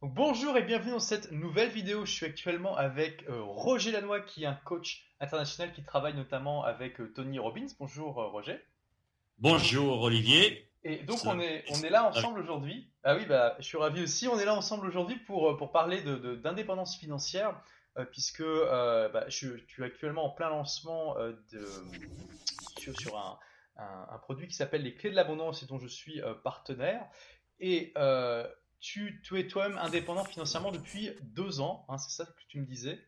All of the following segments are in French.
Donc, bonjour et bienvenue dans cette nouvelle vidéo. Je suis actuellement avec euh, Roger Lanois qui est un coach international qui travaille notamment avec euh, Tony Robbins. Bonjour euh, Roger. Bonjour Olivier. Et donc on est, on est là ensemble aujourd'hui. Ah oui, bah, je suis ravi aussi. On est là ensemble aujourd'hui pour, pour parler d'indépendance de, financière puisque bah, je, suis actuellement en plein lancement de, sur, sur un, un, produit qui s'appelle les clés de l'abondance et dont je suis partenaire. Et tu, es toi-même indépendant financièrement depuis deux ans, hein, c'est ça que tu me disais?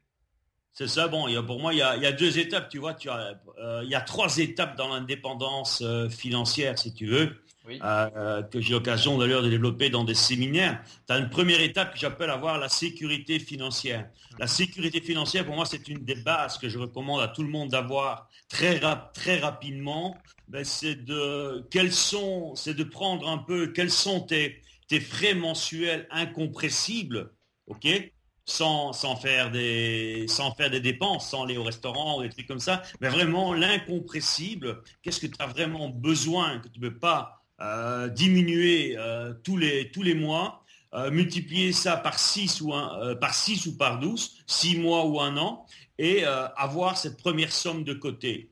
C'est ça, bon, pour moi, il y, a, deux étapes, tu vois, tu euh, il y a trois étapes dans l'indépendance euh, financière, si tu veux, euh, que j'ai l'occasion d'ailleurs de développer dans des séminaires. Tu as une première étape que j'appelle avoir la sécurité financière. La sécurité financière, pour moi, c'est une des bases que je recommande à tout le monde d'avoir très, très rapidement. Ben, c'est de, quels sont, c'est de prendre un peu, quels sont tes tes frais mensuels incompressibles, ok sans, sans, faire des, sans faire des dépenses, sans aller au restaurant ou des trucs comme ça, mais vraiment l'incompressible, qu'est-ce que tu as vraiment besoin, que tu ne peux pas euh, diminuer euh, tous, les, tous les mois, euh, multiplier ça par 6 ou, par 6 ou par 12, 6 mois ou un an, et avoir cette première somme de côté.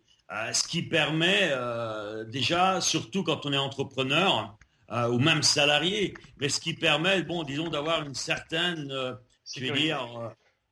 ce qui permet déjà, surtout quand on est entrepreneur, euh, ou même salarié, mais ce qui permet, bon, disons, d'avoir une certaine, euh, dire, euh,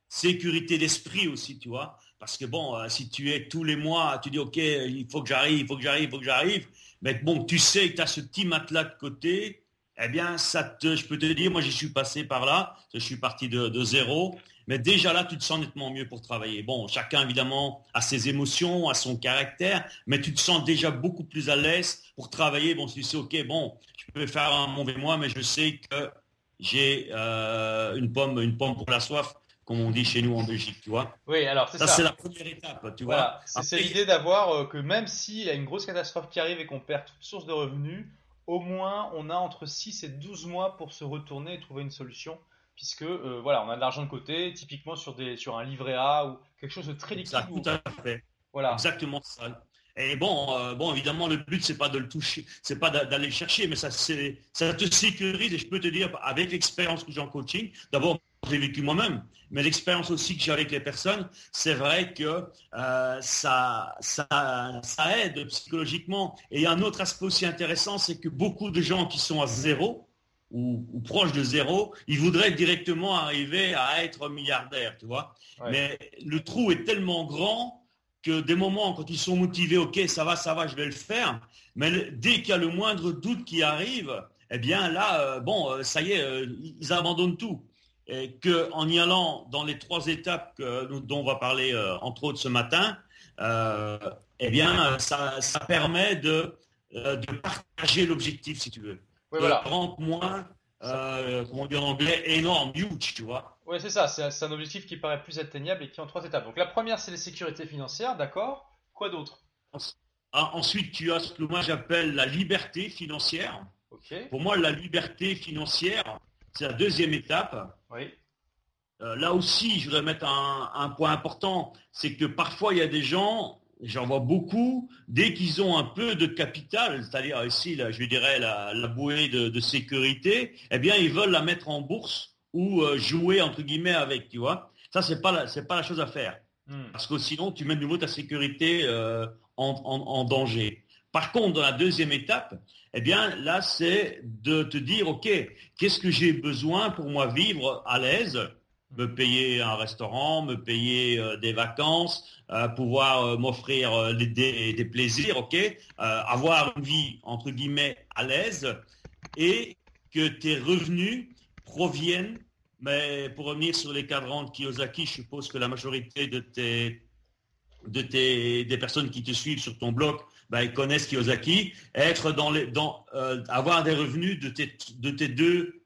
sécurité d'esprit aussi, tu vois. Parce que bon, si tu es tous les mois, tu dis, OK, il faut que j'arrive, il faut que j'arrive, il faut que j'arrive, mais bon, tu sais que tu as ce petit matelas de côté, eh bien, ça te, je peux te dire, moi, j'y suis passé par là, je suis parti de, de zéro, mais déjà là, tu te sens nettement mieux pour travailler. Bon, chacun, évidemment, a ses émotions, a son caractère, mais tu te sens déjà beaucoup plus à l'aise pour travailler. Bon, si tu sais, OK, bon, je peux faire un mauvais mois, mais je sais que j'ai euh, une pomme, une pomme pour la soif, comme on dit chez nous en Belgique, tu vois. Oui, alors c'est ça. c'est la première étape, tu vois. C'est l'idée d'avoir euh, que même s'il y a une grosse catastrophe qui arrive et qu'on perd toute source de revenus, au moins on a entre 6 et 12 mois pour se retourner et trouver une solution puisque euh, voilà, on a de l'argent de côté, typiquement sur, des, sur un livret A ou quelque chose de très liquide. Tout à fait. Voilà. Exactement ça. Et bon, euh, bon, évidemment, le but c'est pas de le toucher, c'est pas d'aller chercher, mais ça, c'est, ça te sécurise. Et je peux te dire, avec l'expérience que j'ai en coaching, d'abord, j'ai vécu moi-même, mais l'expérience aussi que j'ai avec les personnes, c'est vrai que euh, ça, ça, ça aide psychologiquement. Et il y a un autre aspect aussi intéressant, c'est que beaucoup de gens qui sont à zéro, ou, proche de zéro, ils voudraient directement arriver à être milliardaires, tu vois. Mais le trou est tellement grand que des moments, quand ils sont motivés, ok, ça va, ça va, je vais le faire. Mais dès qu'il y a le moindre doute qui arrive, eh bien là, euh, bon, euh, ça y est, euh, ils abandonnent tout. Et qu'en y allant dans les trois étapes dont on va parler entre autres ce matin, eh bien, ça, ça permet de, de partager l'objectif, si tu veux. Oui, voilà. moins, euh, comment dire en anglais, énorme, huge, tu vois. Oui, c'est ça. C'est un objectif qui paraît plus atteignable et qui est en trois étapes. Donc la première, c'est les sécurités financières, d'accord? Quoi d'autre? Ah, Ensuite, tu as ce que moi j'appelle la liberté financière. Pour moi, la liberté financière, c'est la deuxième étape. Oui. Euh, là aussi, je voudrais mettre un, un point important, c'est que parfois il y a des gens, J'en vois beaucoup, dès qu'ils ont un peu de capital, c'est-à-dire ici, là, je dirais la, bouée de, sécurité, eh bien, ils veulent la mettre en bourse ou euh, jouer, entre guillemets, avec, tu vois. Ça, c'est pas, la, pas la chose à faire. Hmm. Parce que sinon, tu mets de nouveau ta sécurité euh, en, danger. Par contre, dans la deuxième étape, eh bien, là, c'est de te dire, OK, qu'est-ce que j'ai besoin pour moi vivre à l'aise me payer un restaurant, me payer euh, des vacances, euh, pouvoir euh, m'offrir des, plaisirs, ok, avoir une vie entre guillemets à l'aise et que tes revenus proviennent, mais pour revenir sur les cadrans de Kiyosaki, je suppose que la majorité des personnes qui te suivent sur ton blog, ben, connaissent Kiyosaki, être dans les avoir des revenus de tes de tes deux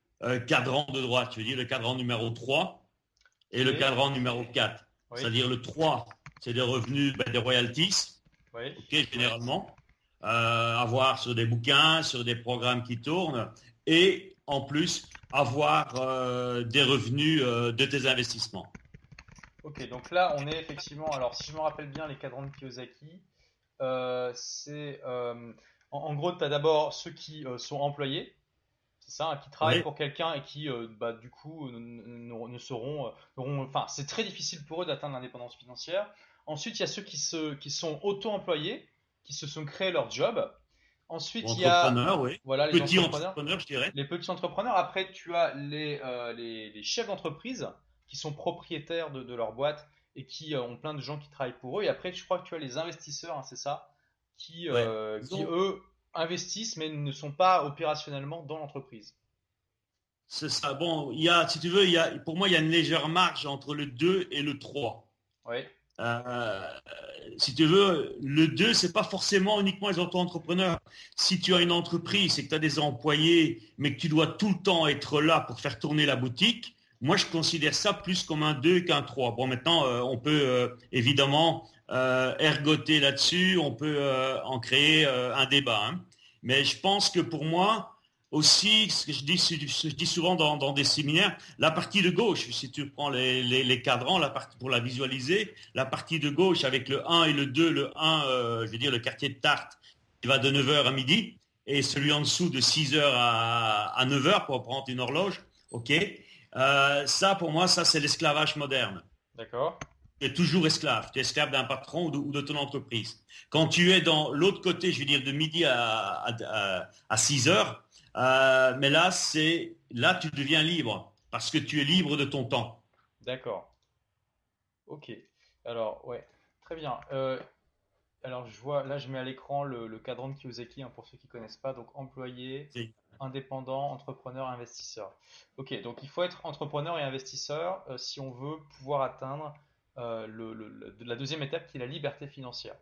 cadrans de droite, tu veux dire le cadran numéro 3 et le cadran numéro 4. C'est-à-dire le 3, c'est des revenus, ben, des royalties, généralement, euh, avoir sur des bouquins, sur des programmes qui tournent, et en plus avoir euh, des revenus euh, de tes investissements. Ok, donc là on est effectivement, alors si je me rappelle bien les cadrans de Kiyosaki, c'est en, gros tu as d'abord ceux qui sont employés, c'est ça, hein, qui travaillent pour quelqu'un et qui, bah, du coup, ne, seront, enfin, c'est très difficile pour eux d'atteindre l'indépendance financière. Ensuite, il y a ceux qui, se, qui sont auto-employés, qui se sont créés leur job. Ensuite, il y a voilà, les petits entrepreneurs, je dirais. Les petits entrepreneurs. Après, tu as les, les, chefs d'entreprise qui sont propriétaires de, de, leur boîte et qui ont plein de gens qui travaillent pour eux. Et après, je crois que tu as les investisseurs, hein, c'est ça, qui, qui eux investissent mais ne sont pas opérationnellement dans l'entreprise. C'est ça. Bon, il y a, si tu veux, il y a, pour moi, il y a une légère marge entre le 2 et le 3. Oui. Euh, si tu veux, le 2, c'est pas forcément uniquement les auto-entrepreneurs. Si tu as une entreprise et que tu as des employés, mais que tu dois tout le temps être là pour faire tourner la boutique, moi, je considère ça plus comme un 2 qu'un 3. Bon, maintenant, euh, on peut euh, évidemment euh, ergoter là-dessus, on peut euh, en créer euh, un débat. Hein. Mais je pense que pour moi, aussi, ce que je dis, souvent dans, des séminaires, la partie de gauche, si tu prends les, cadrans, la partie pour la visualiser, la partie de gauche avec le 1 et le 2, le 1, je veux dire le quartier de Tarte, qui va de 9h à midi, et celui en dessous de 6h à, à 9h pour prendre une horloge, ok Ça, pour moi, ça c'est l'esclavage moderne. D'accord tu es toujours esclave. Tu es esclave d'un patron ou de, ton entreprise. Quand tu es dans l'autre côté, je veux dire de midi à, à, 6 heures, euh, mais là, c'est là tu deviens libre parce que tu es libre de ton temps. D'accord. Ok. Alors, ouais, très bien. Euh, alors, je vois, là, je mets à l'écran le, cadran de Kiyosaki hein, pour ceux qui ne connaissent pas. Donc, employé, indépendant, entrepreneur, investisseur. Ok, donc il faut être entrepreneur et investisseur euh, si on veut pouvoir atteindre euh, le, la deuxième étape qui est la liberté financière.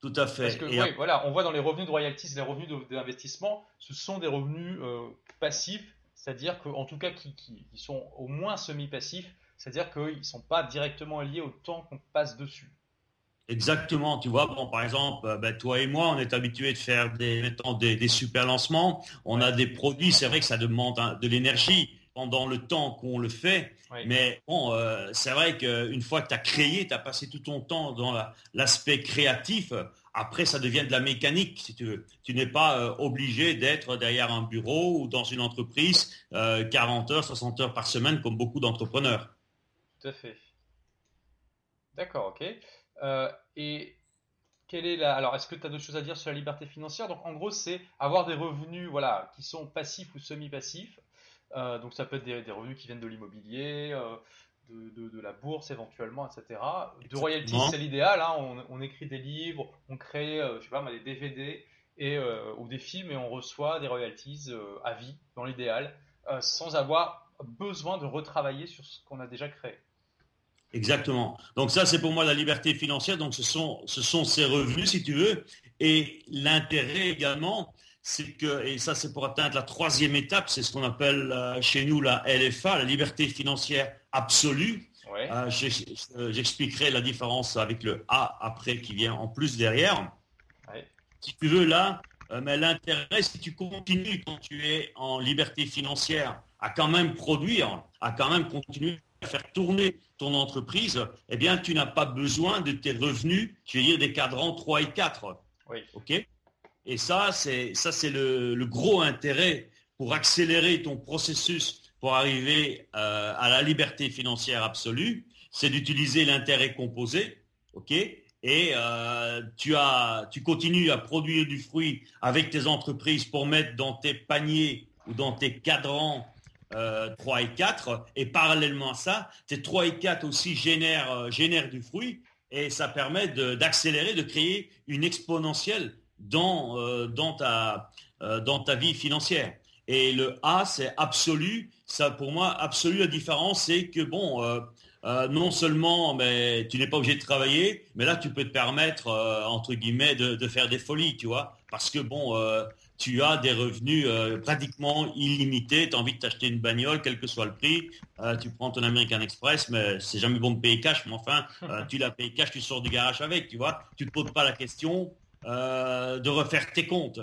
Tout à fait. Parce que, voilà, on voit dans les revenus de royalties, les revenus d'investissement, ce sont des revenus euh, passifs, c'est-à-dire qu'en tout cas qui, qui, sont au moins semi-passifs, c'est-à-dire qu'ils ne sont pas directement liés au temps qu'on passe dessus. Exactement, tu vois, bon, par exemple, euh, ben, toi et moi, on est habitués de faire des, des, des super lancements, on a des produits, c'est vrai que ça demande de l'énergie pendant le temps qu'on le fait, mais bon, euh, c'est vrai qu'une fois que tu as créé, tu as passé tout ton temps dans l'aspect créatif, après ça devient de la mécanique, si tu veux. Tu n'es pas euh, obligé d'être derrière un bureau ou dans une entreprise 40 euh, heures, 60 heures par semaine comme beaucoup d'entrepreneurs. Tout à fait. D'accord, ok. et quelle est la... Alors, est-ce que tu as d'autres choses à dire sur la liberté financière? Donc, en gros, c'est avoir des revenus voilà, qui sont passifs ou semi-passifs donc ça peut être des, revenus qui viennent de l'immobilier, euh, de, la bourse éventuellement, etc. De royalties, c'est l'idéal. Hein. On, écrit des livres, on crée, euh, je sais pas, des DVD et, ou des films et on reçoit des royalties à vie, dans l'idéal, sans avoir besoin de retravailler sur ce qu'on a déjà créé. Exactement. Donc ça, c'est pour moi la liberté financière. Donc ce sont, ce sont ces revenus, si tu veux. Et l'intérêt également, c'est que, et ça c'est pour atteindre la troisième étape, c'est ce qu'on appelle euh, chez nous la LFA, la liberté financière absolue. Euh, euh, j'expliquerai la différence avec le A après qui vient en plus derrière. Si tu veux là, mais l'intérêt, si tu continues quand tu es en liberté financière à quand même produire, à quand même continuer à faire tourner ton entreprise, eh bien tu n'as pas besoin de tes revenus, je veux dire des cadrans 3 et 4. Oui. OK? Et ça, c'est ça, c'est le, gros intérêt pour accélérer ton processus pour arriver euh, à la liberté financière absolue, c'est d'utiliser l'intérêt composé, Et euh, tu continues à produire du fruit avec tes entreprises pour mettre dans tes paniers ou dans tes cadrans 3 euh, et 4. Et parallèlement à ça, tes 3 et 4 aussi génèrent, génèrent du fruit et ça permet d'accélérer, de créer une exponentielle dans, euh, dans, ta, euh, dans ta vie financière. Et le A, c'est absolu. Ça, pour moi, absolu, la différence, c'est que, bon, euh, non seulement mais tu n'es pas obligé de travailler, mais là, tu peux te permettre, entre guillemets, de, faire des folies, tu vois. Parce que, bon, tu as des revenus pratiquement illimités. Tu as envie de t'acheter une bagnole, quel que soit le prix. tu prends ton American Express, mais c'est jamais bon de payer cash. Mais enfin, tu la payes cash, tu sors du garage avec, tu vois. Tu ne te poses pas la question. Euh, de refaire tes comptes.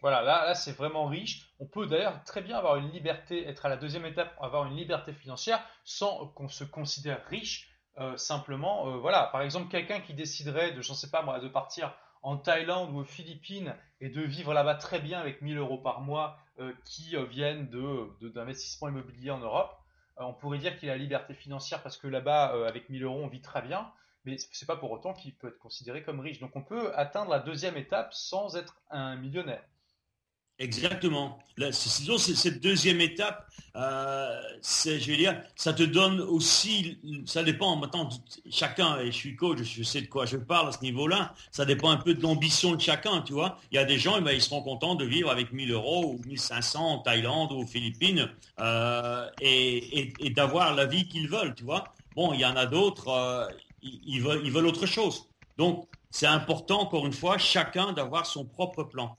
Voilà, là, là c'est vraiment riche. On peut d'ailleurs très bien avoir une liberté, être à la deuxième étape, avoir une liberté financière sans qu'on se considère riche. Euh, simplement, euh, voilà, par exemple, quelqu'un qui déciderait de, je sais pas moi, de partir en Thaïlande ou aux Philippines et de vivre là-bas très bien avec 1000 euros par mois qui viennent d'investissements de, immobiliers en Europe. on pourrait dire qu'il a la liberté financière parce que là-bas, avec 1000 euros, on vit très bien mais c'est pas pour autant qu'il peut être considéré comme riche. Donc on peut atteindre la deuxième étape sans être un millionnaire. Exactement. cette deuxième étape, euh, je veux dire, ça te donne aussi, ça dépend maintenant, chacun, et je suis coach, je sais de quoi je parle à ce niveau-là, ça dépend un peu de l'ambition de chacun, tu vois. Il y a des gens, eh ben, ils seront contents de vivre avec 1000 euros ou 1500 en Thaïlande ou aux Philippines euh, et, d'avoir la vie qu'ils veulent, tu vois. Bon, il y en a d'autres, euh, ils, veulent, ils veulent autre chose. Donc, c'est important, encore une fois, chacun d'avoir son propre plan.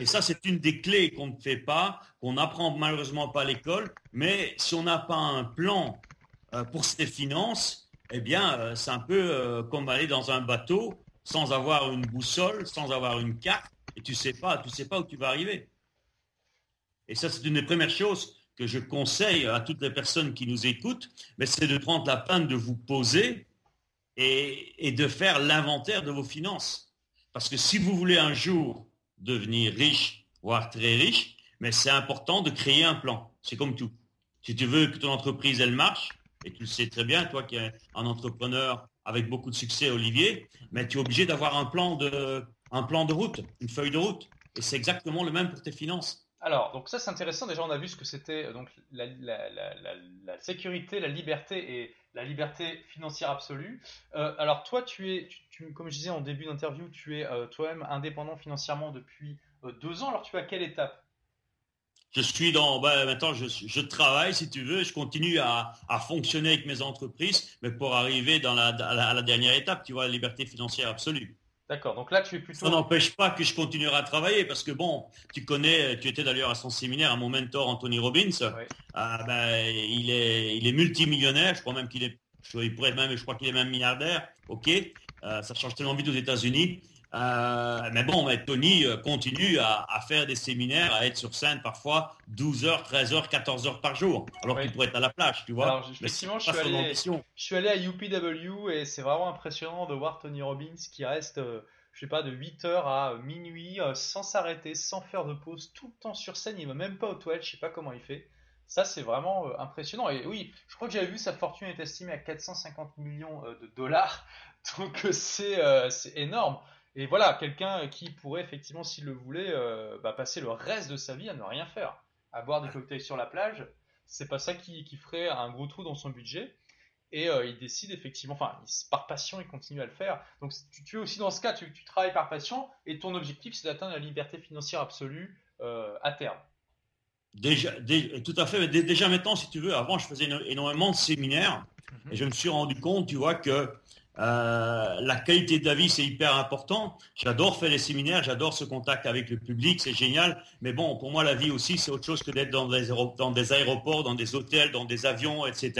Et ça, c'est une des clés qu'on ne fait pas, qu'on n'apprend malheureusement pas à l'école. Mais si on n'a pas un plan euh, pour ses finances, eh bien, euh, c'est un peu euh, comme aller dans un bateau sans avoir une boussole, sans avoir une carte, et tu sais pas, tu sais pas où tu vas arriver. Et ça, c'est une des premières choses que je conseille à toutes les personnes qui nous écoutent, mais c'est de prendre la peine de vous poser et, de faire l'inventaire de vos finances. Parce que si vous voulez un jour devenir riche, voire très riche, mais c'est important de créer un plan. C'est comme tout. Si tu veux que ton entreprise, elle marche, et tu le sais très bien, toi qui es un entrepreneur avec beaucoup de succès, Olivier, mais tu es obligé d'avoir un plan de, un plan de route, une feuille de route. Et c'est exactement le même pour tes finances. Alors, donc ça c'est intéressant. Déjà, on a vu ce que c'était euh, donc la, sécurité, la liberté et la liberté financière absolue. Euh, alors toi, tu es, comme je disais en début d'interview, tu es euh, toi-même indépendant financièrement depuis deux ans. Alors tu es à quelle étape? Je suis dans, ben, maintenant je, travaille si tu veux, je continue à, fonctionner avec mes entreprises, mais pour arriver dans la, à la dernière étape, tu vois, la liberté financière absolue. D'accord, donc là tu es plutôt. Ça n'empêche pas que je continuerai à travailler parce que bon, tu connais, tu étais d'ailleurs à son séminaire, à mon mentor Anthony Robbins. Ah, ben, il, est, il est multimillionnaire, je crois même qu'il est, il pourrait même, je crois qu'il est même milliardaire. Ok, euh, ça change tellement vite aux États-Unis. Euh, mais bon, Tony euh, continue à, faire des séminaires, à être sur scène parfois 12 heures, 13 heures, 14 heures par jour, alors qu'il pourrait être à la plage, tu vois. Alors, effectivement, je suis, allé, je suis, allé, à UPW et c'est vraiment impressionnant de voir Tony Robbins qui reste, euh, je sais pas, de 8 heures à minuit sans s'arrêter, sans faire de pause, tout le temps sur scène. Il va même pas aux toilettes, je sais pas comment il fait. Ça, c'est vraiment impressionnant. Et oui, je crois que j'avais vu sa fortune est estimée à 450 millions de dollars. Donc c'est énorme. Et voilà, quelqu'un qui pourrait effectivement, s'il le voulait, euh, bah, passer le reste de sa vie à ne rien faire, à boire des cocktails sur la plage. C'est pas ça qui, ferait un gros trou dans son budget. Et euh, il décide effectivement, enfin, par passion, il continue à le faire. Donc tu, es aussi dans ce cas, tu, travailles par passion et ton objectif, c'est d'atteindre la liberté financière absolue euh, à terme. Déjà, tout à fait. Déjà maintenant, si tu veux, avant, je faisais énormément de séminaires mhm. et je me suis rendu compte, tu vois, que euh, la qualité de la vie, c'est hyper important. J'adore faire les séminaires, j'adore ce contact avec le public, c'est génial. Mais bon, pour moi, la vie aussi, c'est autre chose que d'être dans des, aéroports, dans des hôtels, dans des avions, etc.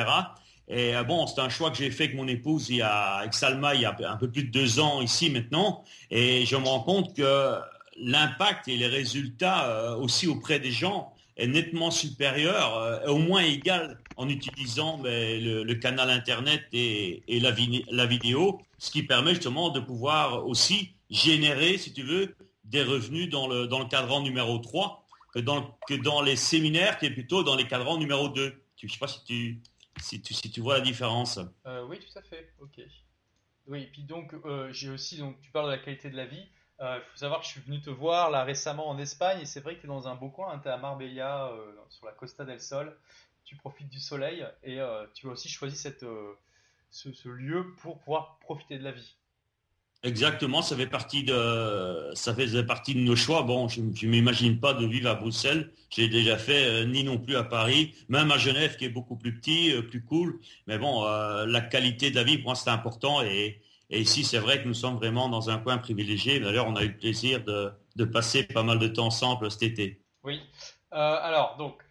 Et euh, bon, c'est un choix que j'ai fait avec mon épouse il y a, avec Salma il y a un peu plus de deux ans ici maintenant. Et je me rends compte que l'impact et les résultats euh, aussi auprès des gens est nettement supérieur, au moins égal en utilisant ben, le, canal Internet et, la, vidéo, ce qui permet justement de pouvoir aussi générer, si tu veux, des revenus dans le, dans le cadran numéro 3 que dans, que dans les séminaires qui est plutôt dans les cadrans numéro 2. Je ne sais pas si tu, si, tu, si tu vois la différence. Euh, oui, tout à fait. Ok. Oui, et puis donc, euh, j'ai aussi, donc, tu parles de la qualité de la vie. Il euh, faut savoir que je suis venu te voir là récemment en Espagne et c'est vrai que tu es dans un beau coin, hein, tu es à Marbella, sur la Costa del Sol, tu profites du soleil et euh, tu as aussi choisi cette, ce, lieu pour pouvoir profiter de la vie. Exactement, ça fait partie de, ça faisait partie de nos choix. Bon, je ne m'imagine pas de vivre à Bruxelles. J'ai déjà fait ni non plus à Paris, même à Genève qui est beaucoup plus petit, plus cool. Mais bon, la qualité de la vie pour moi c'est important et, et ici, c'est vrai que nous sommes vraiment dans un coin privilégié. D'ailleurs, on a eu le plaisir de, passer pas mal de temps ensemble cet été. Oui. Euh, alors, donc,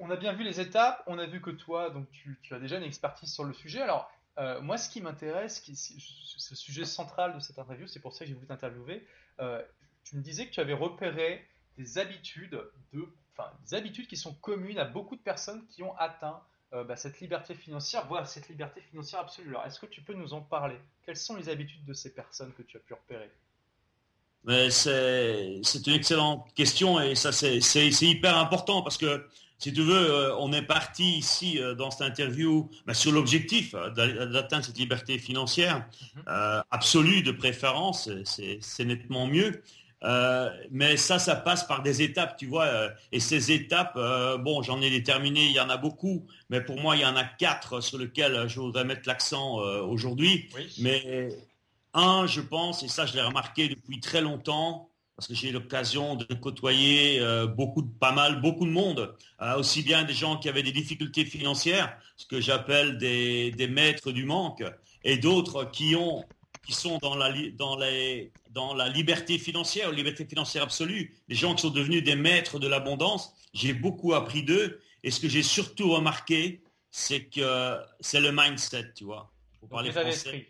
on a bien vu les étapes. On a vu que toi, donc, tu, as déjà une expertise sur le sujet. Alors, euh, moi, ce qui m'intéresse, le sujet central de cette interview, c'est pour ça que j'ai voulu t'interviewer. Euh, tu me disais que tu avais repéré des habitudes de, enfin, des habitudes qui sont communes à beaucoup de personnes qui ont atteint euh, bah, cette liberté financière, voire cette liberté financière absolue. Alors, est-ce que tu peux nous en parler? Quelles sont les habitudes de ces personnes que tu as pu repérer? C'est une excellente question et ça c'est hyper important parce que si tu veux, euh, on est parti ici euh, dans cette interview bah, sur l'objectif euh, d'atteindre cette liberté financière mhm. absolue de préférence, c'est nettement mieux. mais ça, ça passe par des étapes, tu vois. et ces étapes, bon, j'en ai déterminé, il y en a beaucoup, mais pour moi, il y en a quatre sur lesquels je voudrais mettre l'accent aujourd'hui. Mais un, je pense, et ça, je l'ai remarqué depuis très longtemps, parce que j'ai eu l'occasion de côtoyer euh, beaucoup, pas mal, beaucoup de monde, euh, aussi bien des gens qui avaient des difficultés financières, ce que j'appelle des, maîtres du manque, et d'autres qui ont, qui sont dans la, dans les, dans la liberté financière, liberté financière absolue, des gens qui sont devenus des maîtres de l'abondance. J'ai beaucoup appris d'eux, et ce que j'ai surtout remarqué, c'est que c'est le mindset, tu vois. L'état d'esprit.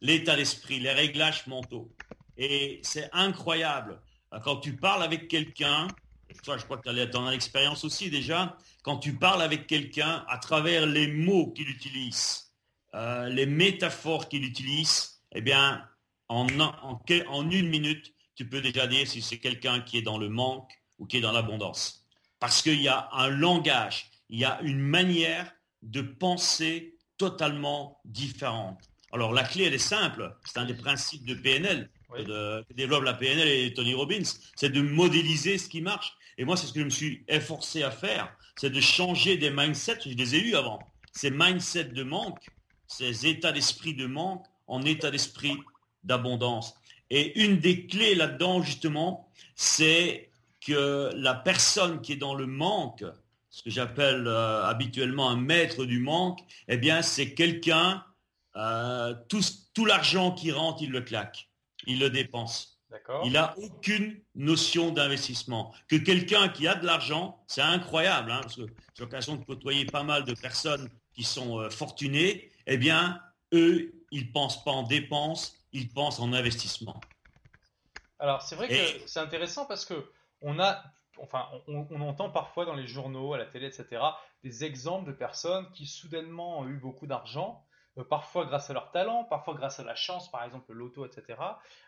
L'état d'esprit, les réglages mentaux. Et c'est incroyable. Quand tu parles avec quelqu'un, je crois que tu as ton expérience aussi déjà, quand tu parles avec quelqu'un à travers les mots qu'il utilise, euh, les métaphores qu'il utilise, eh bien, en, en, une minute, tu peux déjà dire si c'est quelqu'un qui est dans le manque ou qui est dans l'abondance. Parce qu'il y a un langage, il y a une manière de penser totalement différente. Alors la clé, elle est simple, c'est un des principes de PNL que, développe la PNL et Tony Robbins, c'est de modéliser ce qui marche. Et moi, c'est ce que je me suis efforcé à faire, c'est de changer des mindsets, je les ai eus avant, ces mindsets de manque, ces états d'esprit de manque en état d'esprit d'abondance. Et une des clés là-dedans, justement, c'est que la personne qui est dans le manque, ce que j'appelle euh, habituellement un maître du manque, eh bien, c'est quelqu'un, euh, tout, tout l'argent qui rentre, il le claque il le dépense. Il n'a aucune notion d'investissement. Que quelqu'un qui a de l'argent, c'est incroyable, hein, parce que j'ai l'occasion de côtoyer pas mal de personnes qui sont euh, fortunées, eh bien, eux, ils ne pensent pas en dépenses, ils pensent en investissement. Alors, c'est vrai que c'est intéressant parce que on a, enfin, on, entend parfois dans les journaux, à la télé, etc., des exemples de personnes qui soudainement ont eu beaucoup d'argent parfois grâce à leur talent, parfois grâce à la chance, par exemple l'auto, etc.,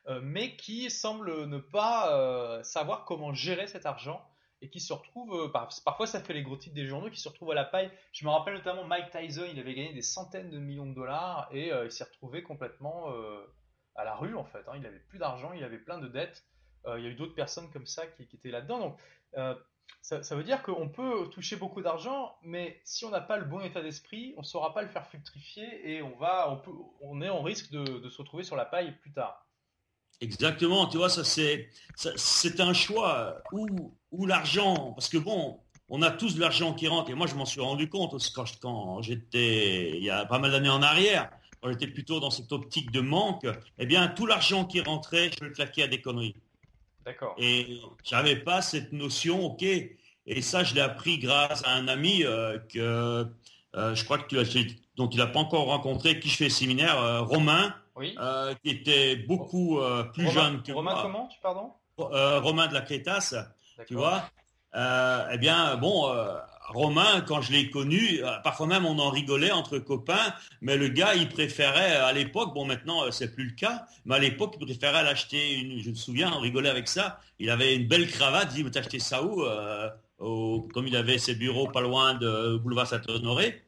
euh, mais qui semblent ne pas euh, savoir comment gérer cet argent et qui se retrouvent, parfois ça fait les gros titres des journaux, qui se retrouvent à la paille. Je me rappelle notamment Mike Tyson, il avait gagné des centaines de millions de dollars et il s'est retrouvé complètement à la rue en fait. Hein. Il avait plus d'argent, il avait plein de dettes. il y a eu d'autres personnes comme ça qui, qui étaient là-dedans. Donc ça, veut dire qu'on peut toucher beaucoup d'argent, mais si on n'a pas le bon état d'esprit, on ne saura pas le faire fructifier et on, va, on, peut, on est en risque de, se retrouver sur la paille plus tard. Exactement, tu vois, ça c'est, c'est un choix où, l'argent, parce que bon, on a tous de l'argent qui rentre, et moi je m'en suis rendu compte aussi quand, quand j'étais, il y a pas mal d'années en arrière, quand j'étais plutôt dans cette optique de manque, eh bien tout l'argent qui rentrait, je le claquais à des conneries. D'accord. Et j'avais pas cette notion, ok. Et ça, je l'ai appris grâce à un ami euh, que euh, je crois que tu as, dont tu l'as pas encore rencontré, qui je fais séminaire, euh, Romain, oui. qui était beaucoup plus jeune que Romain comment, tu pardon? Romain de la Crétasse, tu vois. eh bien, bon, Romain, quand je l'ai connu, euh, parfois même on en rigolait entre copains, mais le gars, il préférait à l'époque, bon maintenant euh, c'est plus le cas, mais à l'époque il préférait l'acheter, une, je me souviens, on rigolait avec ça, il avait une belle cravate, il dit, mais t'as acheté ça où euh, Comme il avait ses bureaux pas loin de boulevard Saint-Honoré,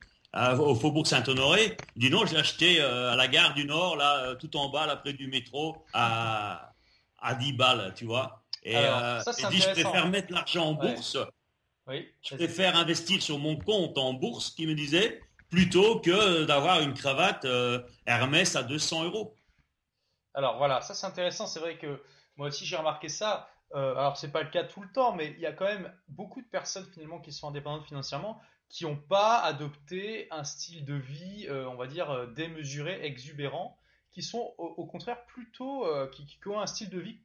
au faubourg Saint-Honoré, il dit non, je l'ai acheté à la gare du Nord, là, tout en bas, là, près du métro, à, à 10 balles, tu vois. Et, il dit, je préfère mettre l'argent en bourse. Oui, je préfère investir sur mon compte en bourse, qui me disait, plutôt que d'avoir une cravate euh, Hermès à 200 euros. Alors voilà, ça c'est intéressant. C'est vrai que moi aussi j'ai remarqué ça. Euh, alors c'est pas le cas tout le temps, mais il y a quand même beaucoup de personnes finalement qui sont indépendantes financièrement qui n'ont pas adopté un style de vie, euh, on va dire démesuré, exubérant, qui sont au, contraire plutôt qui, qui, ont un style de vie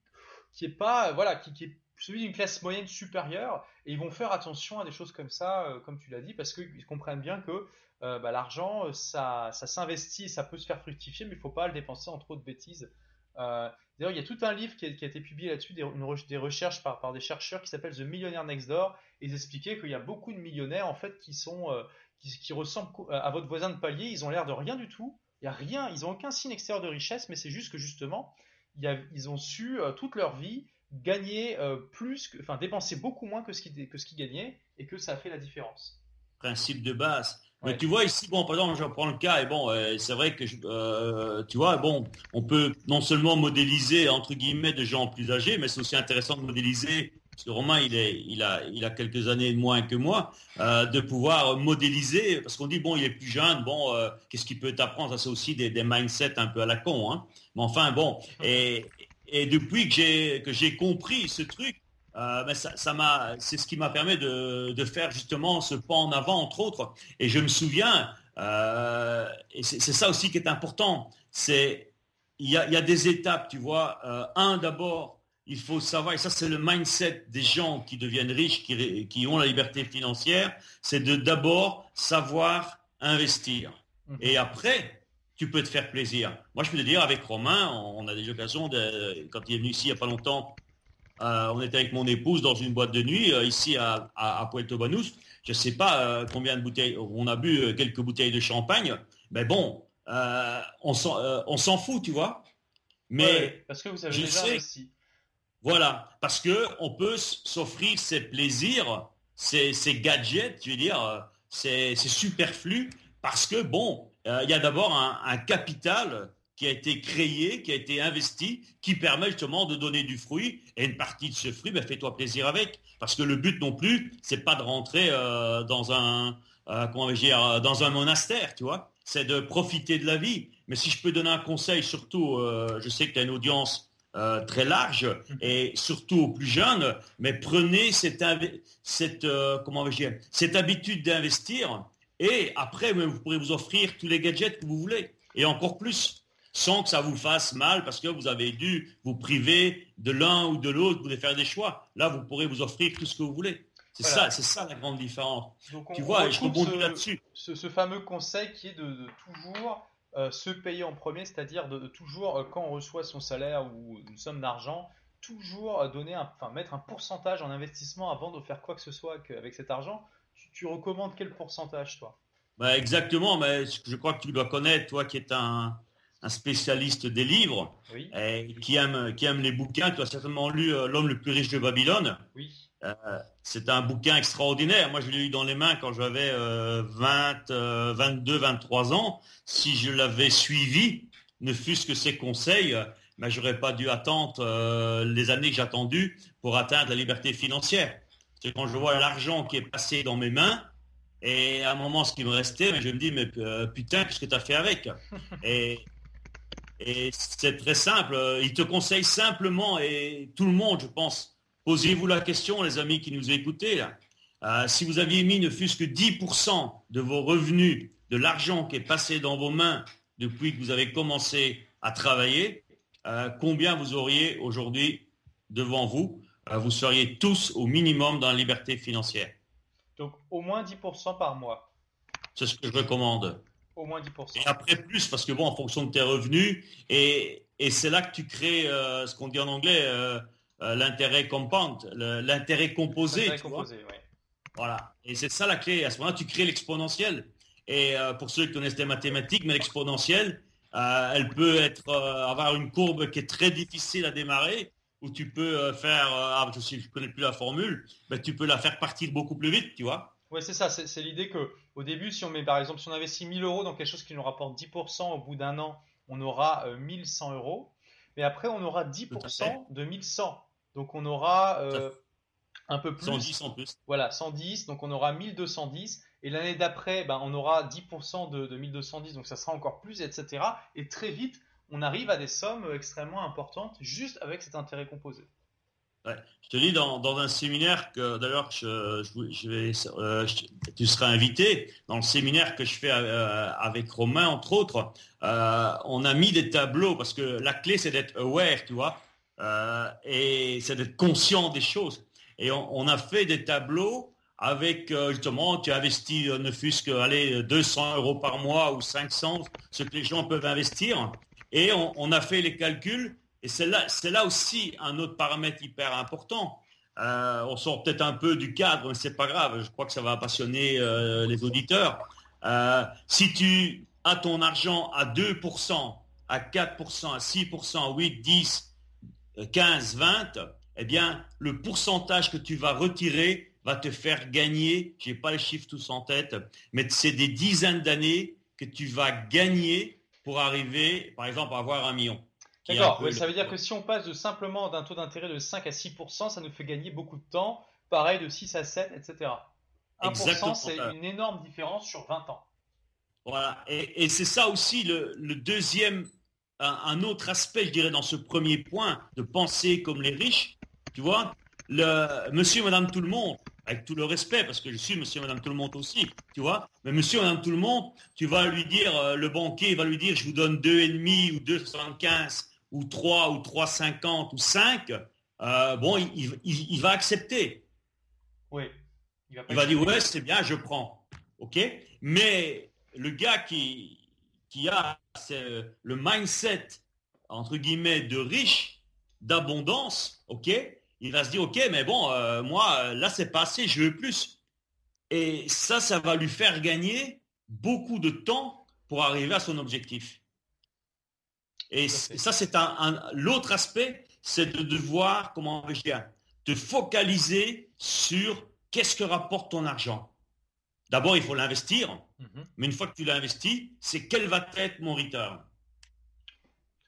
qui est pas voilà qui, qui est celui d'une classe moyenne supérieure, et ils vont faire attention à des choses comme ça, euh, comme tu l'as dit, parce qu'ils comprennent bien que euh, bah, l'argent, euh, ça, ça s'investit ça peut se faire fructifier, mais il ne faut pas le dépenser en trop de bêtises. D'ailleurs, il y a tout un livre qui a, été publié là-dessus, des, recherches par, des chercheurs qui s'appelle The Millionaire Next Door, et ils expliquaient qu'il y a beaucoup de millionnaires en fait qui sont qui, ressemblent à votre voisin de palier, ils ont l'air de rien du tout, il y a rien, ils n'ont aucun signe extérieur de richesse, mais c'est juste que justement, ils ont su toute leur vie gagner plus, enfin dépenser beaucoup moins que ce qu'ils que ce gagnaient et que ça a fait la différence. Principe de base. Mais tu vois ici, bon, par exemple, je prends le cas, et bon, euh, c'est vrai que, euh, tu vois, bon, on peut non seulement modéliser, entre guillemets, de gens plus âgés, mais c'est aussi intéressant de modéliser, parce que Romain, il, est, il, a, il a quelques années de moins que moi, euh, de pouvoir modéliser, parce qu'on dit, bon, il est plus jeune, bon, qu'est-ce qu'il peut t'apprendre? Ça, c'est aussi des, des, mindsets un peu à la con, hein. Mais enfin, bon, et, et depuis que j'ai, que j'ai compris ce truc, euh, ben, ça, m'a, c'est ce qui m'a permis de, faire justement ce pas en avant, entre autres. Et je me souviens, euh, et c'est, ça aussi qui est important, c'est il y a, des étapes, tu vois. Euh, un, d'abord, il faut savoir, et ça c'est le mindset des gens qui deviennent riches, qui, qui ont la liberté financière, c'est de d'abord savoir investir. Mhm. Et après, tu peux te faire plaisir. Moi, je peux te dire, avec Romain, on a des occasions, de, quand il est venu ici il n'y a pas longtemps, euh, on était avec mon épouse dans une boîte de nuit euh, ici à, à, Puerto Banús. Je ne sais pas euh, combien de bouteilles. On a bu quelques bouteilles de champagne. Mais bon, on s'en fout, tu vois. Mais parce que vous avez déjà investi. Voilà, parce que on peut s'offrir ces plaisirs, ces, gadgets, je veux dire, c'est superflu, parce que bon, il y a d'abord un, capital qui a été créé, qui a été investi, qui permet justement de donner du fruit. Et une partie de ce fruit, ben, fais-toi plaisir avec. Parce que le but non plus, c'est pas de rentrer euh, dans un euh, comment dire, dans un monastère, tu vois. C'est de profiter de la vie. Mais si je peux donner un conseil, surtout, euh, je sais que tu as une audience très large et surtout aux plus jeunes, mais prenez cette, cette, comment dire, cette habitude d'investir et après, vous pourrez vous offrir tous les gadgets que vous voulez et encore plus sans que ça vous fasse mal parce que vous avez dû vous priver de l'un ou de l'autre, vous devez faire des choix. Là, vous pourrez vous offrir tout ce que vous voulez. C'est ça, c'est ça la grande différence. tu vois, et je rebondis là-dessus. Ce, fameux conseil qui est de, toujours euh, se payer en premier, c'est-à-dire de, toujours, euh, quand on reçoit son salaire ou une somme d'argent, toujours euh, donner enfin, mettre un pourcentage en investissement avant de faire quoi que ce soit avec cet argent. Tu, recommandes quel pourcentage, toi? Bah Exactement, mais je crois que tu dois connaître, toi qui es un, un spécialiste des livres, et qui, aime, qui aime les bouquins. Tu as certainement lu euh, L'homme le plus riche de Babylone. Oui. Euh, c'est un bouquin extraordinaire. Moi, je l'ai eu dans les mains quand j'avais 20, 22, 23 ans. Si je l'avais suivi, ne fût-ce que ses conseils, mais ben, j'aurais pas dû attendre euh, les années que j'ai attendues pour atteindre la liberté financière. C'est quand je vois l'argent qui est passé dans mes mains, et à un moment, ce qui me restait, mais je me dis, mais putain, qu'est-ce que tu as fait avec? Et, et c'est très simple. Il te conseille simplement, et tout le monde, je pense, posez-vous la question, les amis qui nous écoutez, là. Euh, si vous aviez mis ne fût-ce que 10% de vos revenus, de l'argent qui est passé dans vos mains depuis que vous avez commencé à travailler, euh, combien vous auriez aujourd'hui devant vous? euh, Vous seriez tous au minimum dans la liberté financière. Donc au moins 10% par mois. C'est ce que je recommande au moins 10%. Et après plus, parce que bon, en fonction de tes revenus, et, c'est là que tu crées euh, ce qu'on dit en anglais, euh, euh, l'intérêt compound, l'intérêt composé. Voilà. Et c'est ça la clé. À ce moment-là, tu crées l'exponentiel. Et pour ceux qui connaissent les mathématiques, mais l'exponentielle, elle peut être avoir une courbe qui est très difficile à démarrer, où tu peux faire, ah, je ne connais plus la formule, mais tu peux la faire partir beaucoup plus vite, tu vois. Oui, c'est ça. C'est l'idée que au début, si on met par exemple, si on investit 1000 euros dans quelque chose qui nous rapporte 10%, au bout d'un an, on aura 1100 euh, euros. Mais après, on aura 10% de 1100. Donc on aura euh, un peu plus. 110 en plus. Voilà, 110. Donc on aura 1210. Et l'année d'après, ben, on aura 10% de, de 1210. Donc ça sera encore plus, etc. Et très vite, on arrive à des sommes extrêmement importantes juste avec cet intérêt composé. Je te dis dans, un séminaire que d'ailleurs je, vais, euh, tu seras invité dans le séminaire que je fais euh, avec Romain entre autres. Euh, on a mis des tableaux parce que la clé c'est d'être aware, tu vois, et c'est d'être conscient des choses. Et on, a fait des tableaux avec justement tu investis ne fût-ce que allez, 200 euros par mois ou 500, ce que les gens peuvent investir. Et on a fait les calculs et c'est là, aussi un autre paramètre hyper important. Euh, on sort peut-être un peu du cadre, mais c'est pas grave. Je crois que ça va passionner euh, les auditeurs. Euh, si tu as ton argent à 2%, à 4%, à 6%, à 8, 10, 15, 20, eh bien, le pourcentage que tu vas retirer va te faire gagner, je n'ai pas les chiffres tous en tête, mais c'est des dizaines d'années que tu vas gagner pour arriver, par exemple, à avoir un million. D'accord, ça veut dire que si on passe de simplement d'un taux d'intérêt de 5 à 6%, ça nous fait gagner beaucoup de temps, pareil de 6 à 7, etc. 1%, c'est une énorme différence sur 20 ans. Voilà, et, c'est ça aussi le, deuxième, un, autre aspect, je dirais, dans ce premier point, de penser comme les riches. Tu vois, le monsieur, madame, tout le monde, avec tout le respect, parce que je suis monsieur, madame, tout le monde aussi, tu vois, mais monsieur, madame, tout le monde, tu vas lui dire, euh, le banquier va lui dire, je vous donne 2,5 ou 2,75 ou 3 ou 3,50 ou 5, euh, bon, il, va accepter. Oui. Il va, dire, ouais, c'est bien, je prends. OK? Mais le gars qui, qui a le mindset, entre guillemets, de riche, d'abondance, OK? Il va se dire, OK, mais bon, euh, moi, là, c'est passé, je veux plus. Et ça, ça va lui faire gagner beaucoup de temps pour arriver à son objectif. Et ça, c'est un, l'autre aspect, c'est de devoir, comment je dire, te focaliser sur qu'est-ce que rapporte ton argent. D'abord, il faut l'investir, mhm. mais une fois que tu l'as investi, c'est quel va être mon return.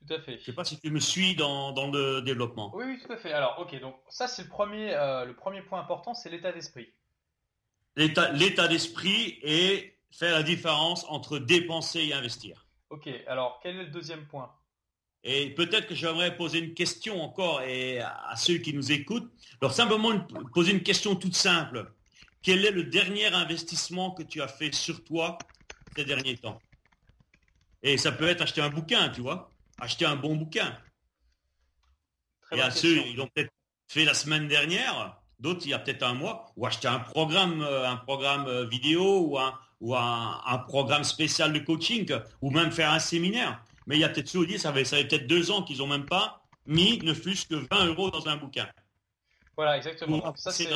Tout à fait. Je ne sais pas si tu me suis dans, le développement. Oui, oui, tout à fait. Alors, ok, donc ça, c'est le premier, euh, le premier point important, c'est l'état d'esprit. L'état d'esprit et faire la différence entre dépenser et investir. Ok, alors quel est le deuxième point? Et peut-être que j'aimerais poser une question encore et à ceux qui nous écoutent. Alors simplement poser une question toute simple. Quel est le dernier investissement que tu as fait sur toi ces derniers temps? Et ça peut être acheter un bouquin, tu vois, acheter un bon bouquin. Très et à ceux, ils l'ont peut-être fait la semaine dernière, d'autres il y a peut-être un mois, ou acheter un programme, euh, un programme euh, vidéo ou un, ou un programme spécial de coaching, ou même faire un séminaire. Mais il y a peut-être ceux qui ça fait, ça fait peut-être deux ans qu'ils n'ont même pas mis ne fût-ce que 20 euros dans un bouquin. Voilà, exactement. ça, c'est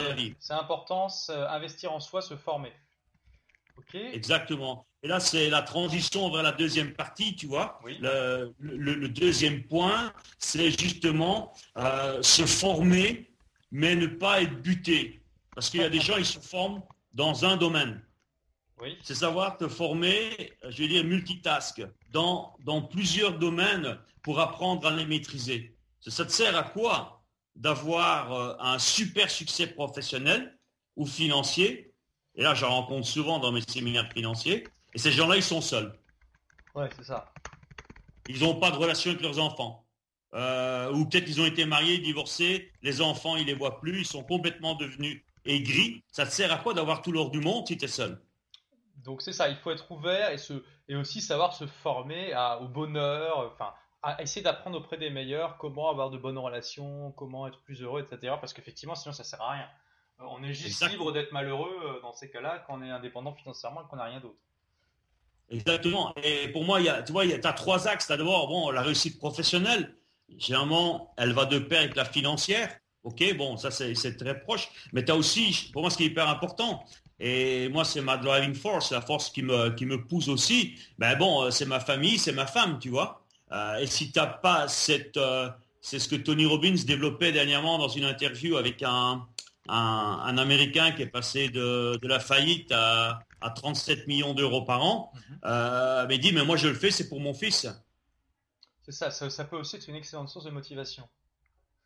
important, investir en soi, se former. Exactement. Et là, c'est la transition vers la deuxième partie, tu vois. Le, deuxième point, c'est justement euh, se former, mais ne pas être buté. Parce qu'il y a des gens, ils se forment dans un domaine. C'est savoir te former, je vais dire, multitask, dans, dans plusieurs domaines pour apprendre à les maîtriser. Ça te sert à quoi d'avoir euh, un super succès professionnel ou financier? Et là, j'en rencontre souvent dans mes séminaires financiers. Et ces gens-là, ils sont seuls. Ouais, c'est ça. Ils n'ont pas de relation avec leurs enfants. Euh, ou peut-être ils ont été mariés, divorcés, les enfants, ils les voient plus, ils sont complètement devenus aigris. Ça te sert à quoi d'avoir tout l'or du monde si tu es seul? Donc c'est ça, il faut être ouvert et, et aussi savoir se former au bonheur, enfin, à essayer d'apprendre auprès des meilleurs comment avoir de bonnes relations, comment être plus heureux, etc. Parce qu'effectivement, sinon ça sert à rien. Euh, on est juste libre d'être malheureux euh, dans ces cas-là quand on est indépendant financièrement et qu'on n'a rien d'autre. Exactement. Et pour moi, tu vois, tu as trois axes. Tu d'abord bon, la réussite professionnelle. Généralement, elle va de pair avec la financière. Ok, bon, ça c'est très proche. Mais tu as aussi, pour moi, ce qui est hyper important, et moi, c'est ma driving force, la force qui me, qui me pousse aussi. Ben bon, euh, c'est ma famille, c'est ma femme, tu vois. Euh, et si tu n'as pas cette... Euh, c'est ce que Tony Robbins développait dernièrement dans une interview avec un, un, Américain qui est passé de la faillite à, à, 37 millions d'euros par an. Mhm. mais il dit, mais moi je le fais, c'est pour mon fils. C'est ça, ça, ça, peut aussi être une excellente source de motivation.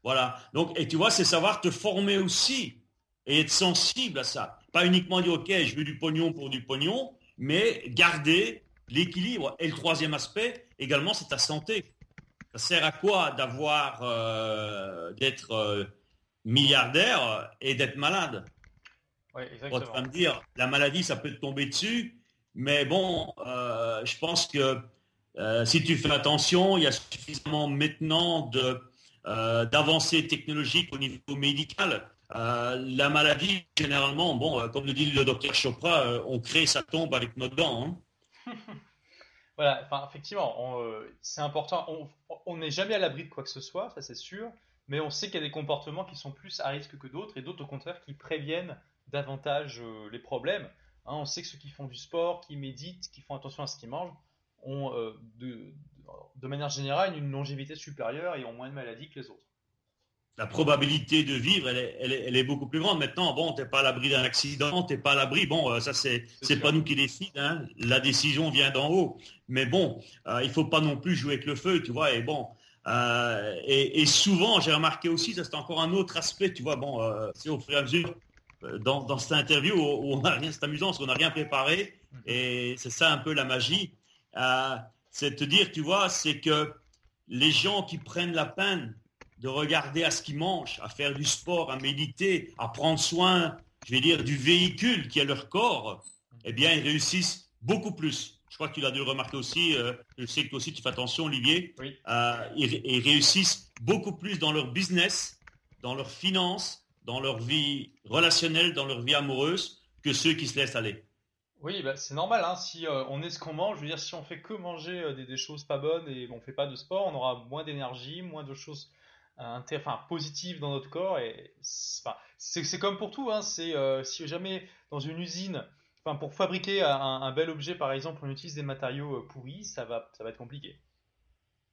Voilà. Donc, et tu vois, c'est savoir te former aussi et être sensible à ça. Pas uniquement dire, OK, je veux du pognon pour du pognon, mais garder l'équilibre. Et le troisième aspect, également, c'est ta santé. Ça sert à quoi d'avoir, euh, d'être euh, milliardaire et d'être malade? Oui, exactement. On me dire, la maladie, ça peut te tomber dessus, mais bon, euh, je pense que si tu fais attention, il y a suffisamment maintenant de, d'avancées technologiques au niveau médical euh, la maladie, généralement, bon, euh, comme le dit le docteur Chopra, euh, on crée sa tombe avec nos dents. Hein. voilà, enfin, effectivement, c'est important. On n'est jamais à l'abri de quoi que ce soit, ça c'est sûr, mais on sait qu'il y a des comportements qui sont plus à risque que d'autres et d'autres au contraire qui préviennent davantage les problèmes. Hein. on sait que ceux qui font du sport, qui méditent, qui font attention à ce qu'ils mangent, ont de, de manière générale une longévité supérieure et ont moins de maladies que les autres. la probabilité de vivre, elle est, beaucoup plus grande. Maintenant, bon, t'es pas à l'abri d'un accident, t'es pas à l'abri. Bon, euh, ça c'est c'est pas nous qui décidons. Hein. La décision vient d'en haut. Mais bon, euh, il faut pas non plus jouer avec le feu, tu vois. Et bon, euh, et, et, souvent, j'ai remarqué aussi, ça c'est encore un autre aspect, tu vois. Bon, c'est au fur et à mesure dans, dans cette interview où, on a rien, c'est amusant parce qu'on n'a rien préparé. Mhm. Et c'est ça un peu la magie. c'est de te dire, tu vois, c'est que les gens qui prennent la peine de regarder à ce qu'ils mangent, à faire du sport, à méditer, à prendre soin, je vais dire, du véhicule qui est leur corps, eh bien, ils réussissent beaucoup plus. Je crois que tu l'as dû remarquer aussi, euh, je sais que toi aussi tu fais attention, Olivier. Euh, ils, réussissent beaucoup plus dans leur business, dans leurs finances, dans leur vie relationnelle, dans leur vie amoureuse, que ceux qui se laissent aller. Oui, bah, c'est normal. Hein, si euh, on est ce qu'on mange, je veux dire, si on fait que manger des, des, choses pas bonnes et on fait pas de sport, on aura moins d'énergie, moins de choses enfin, positive dans notre corps. Et c'est comme pour tout. Hein, c'est euh, si jamais dans une usine, enfin, pour fabriquer un, bel objet, par exemple, on utilise des matériaux euh, pourris, ça va, ça va être compliqué.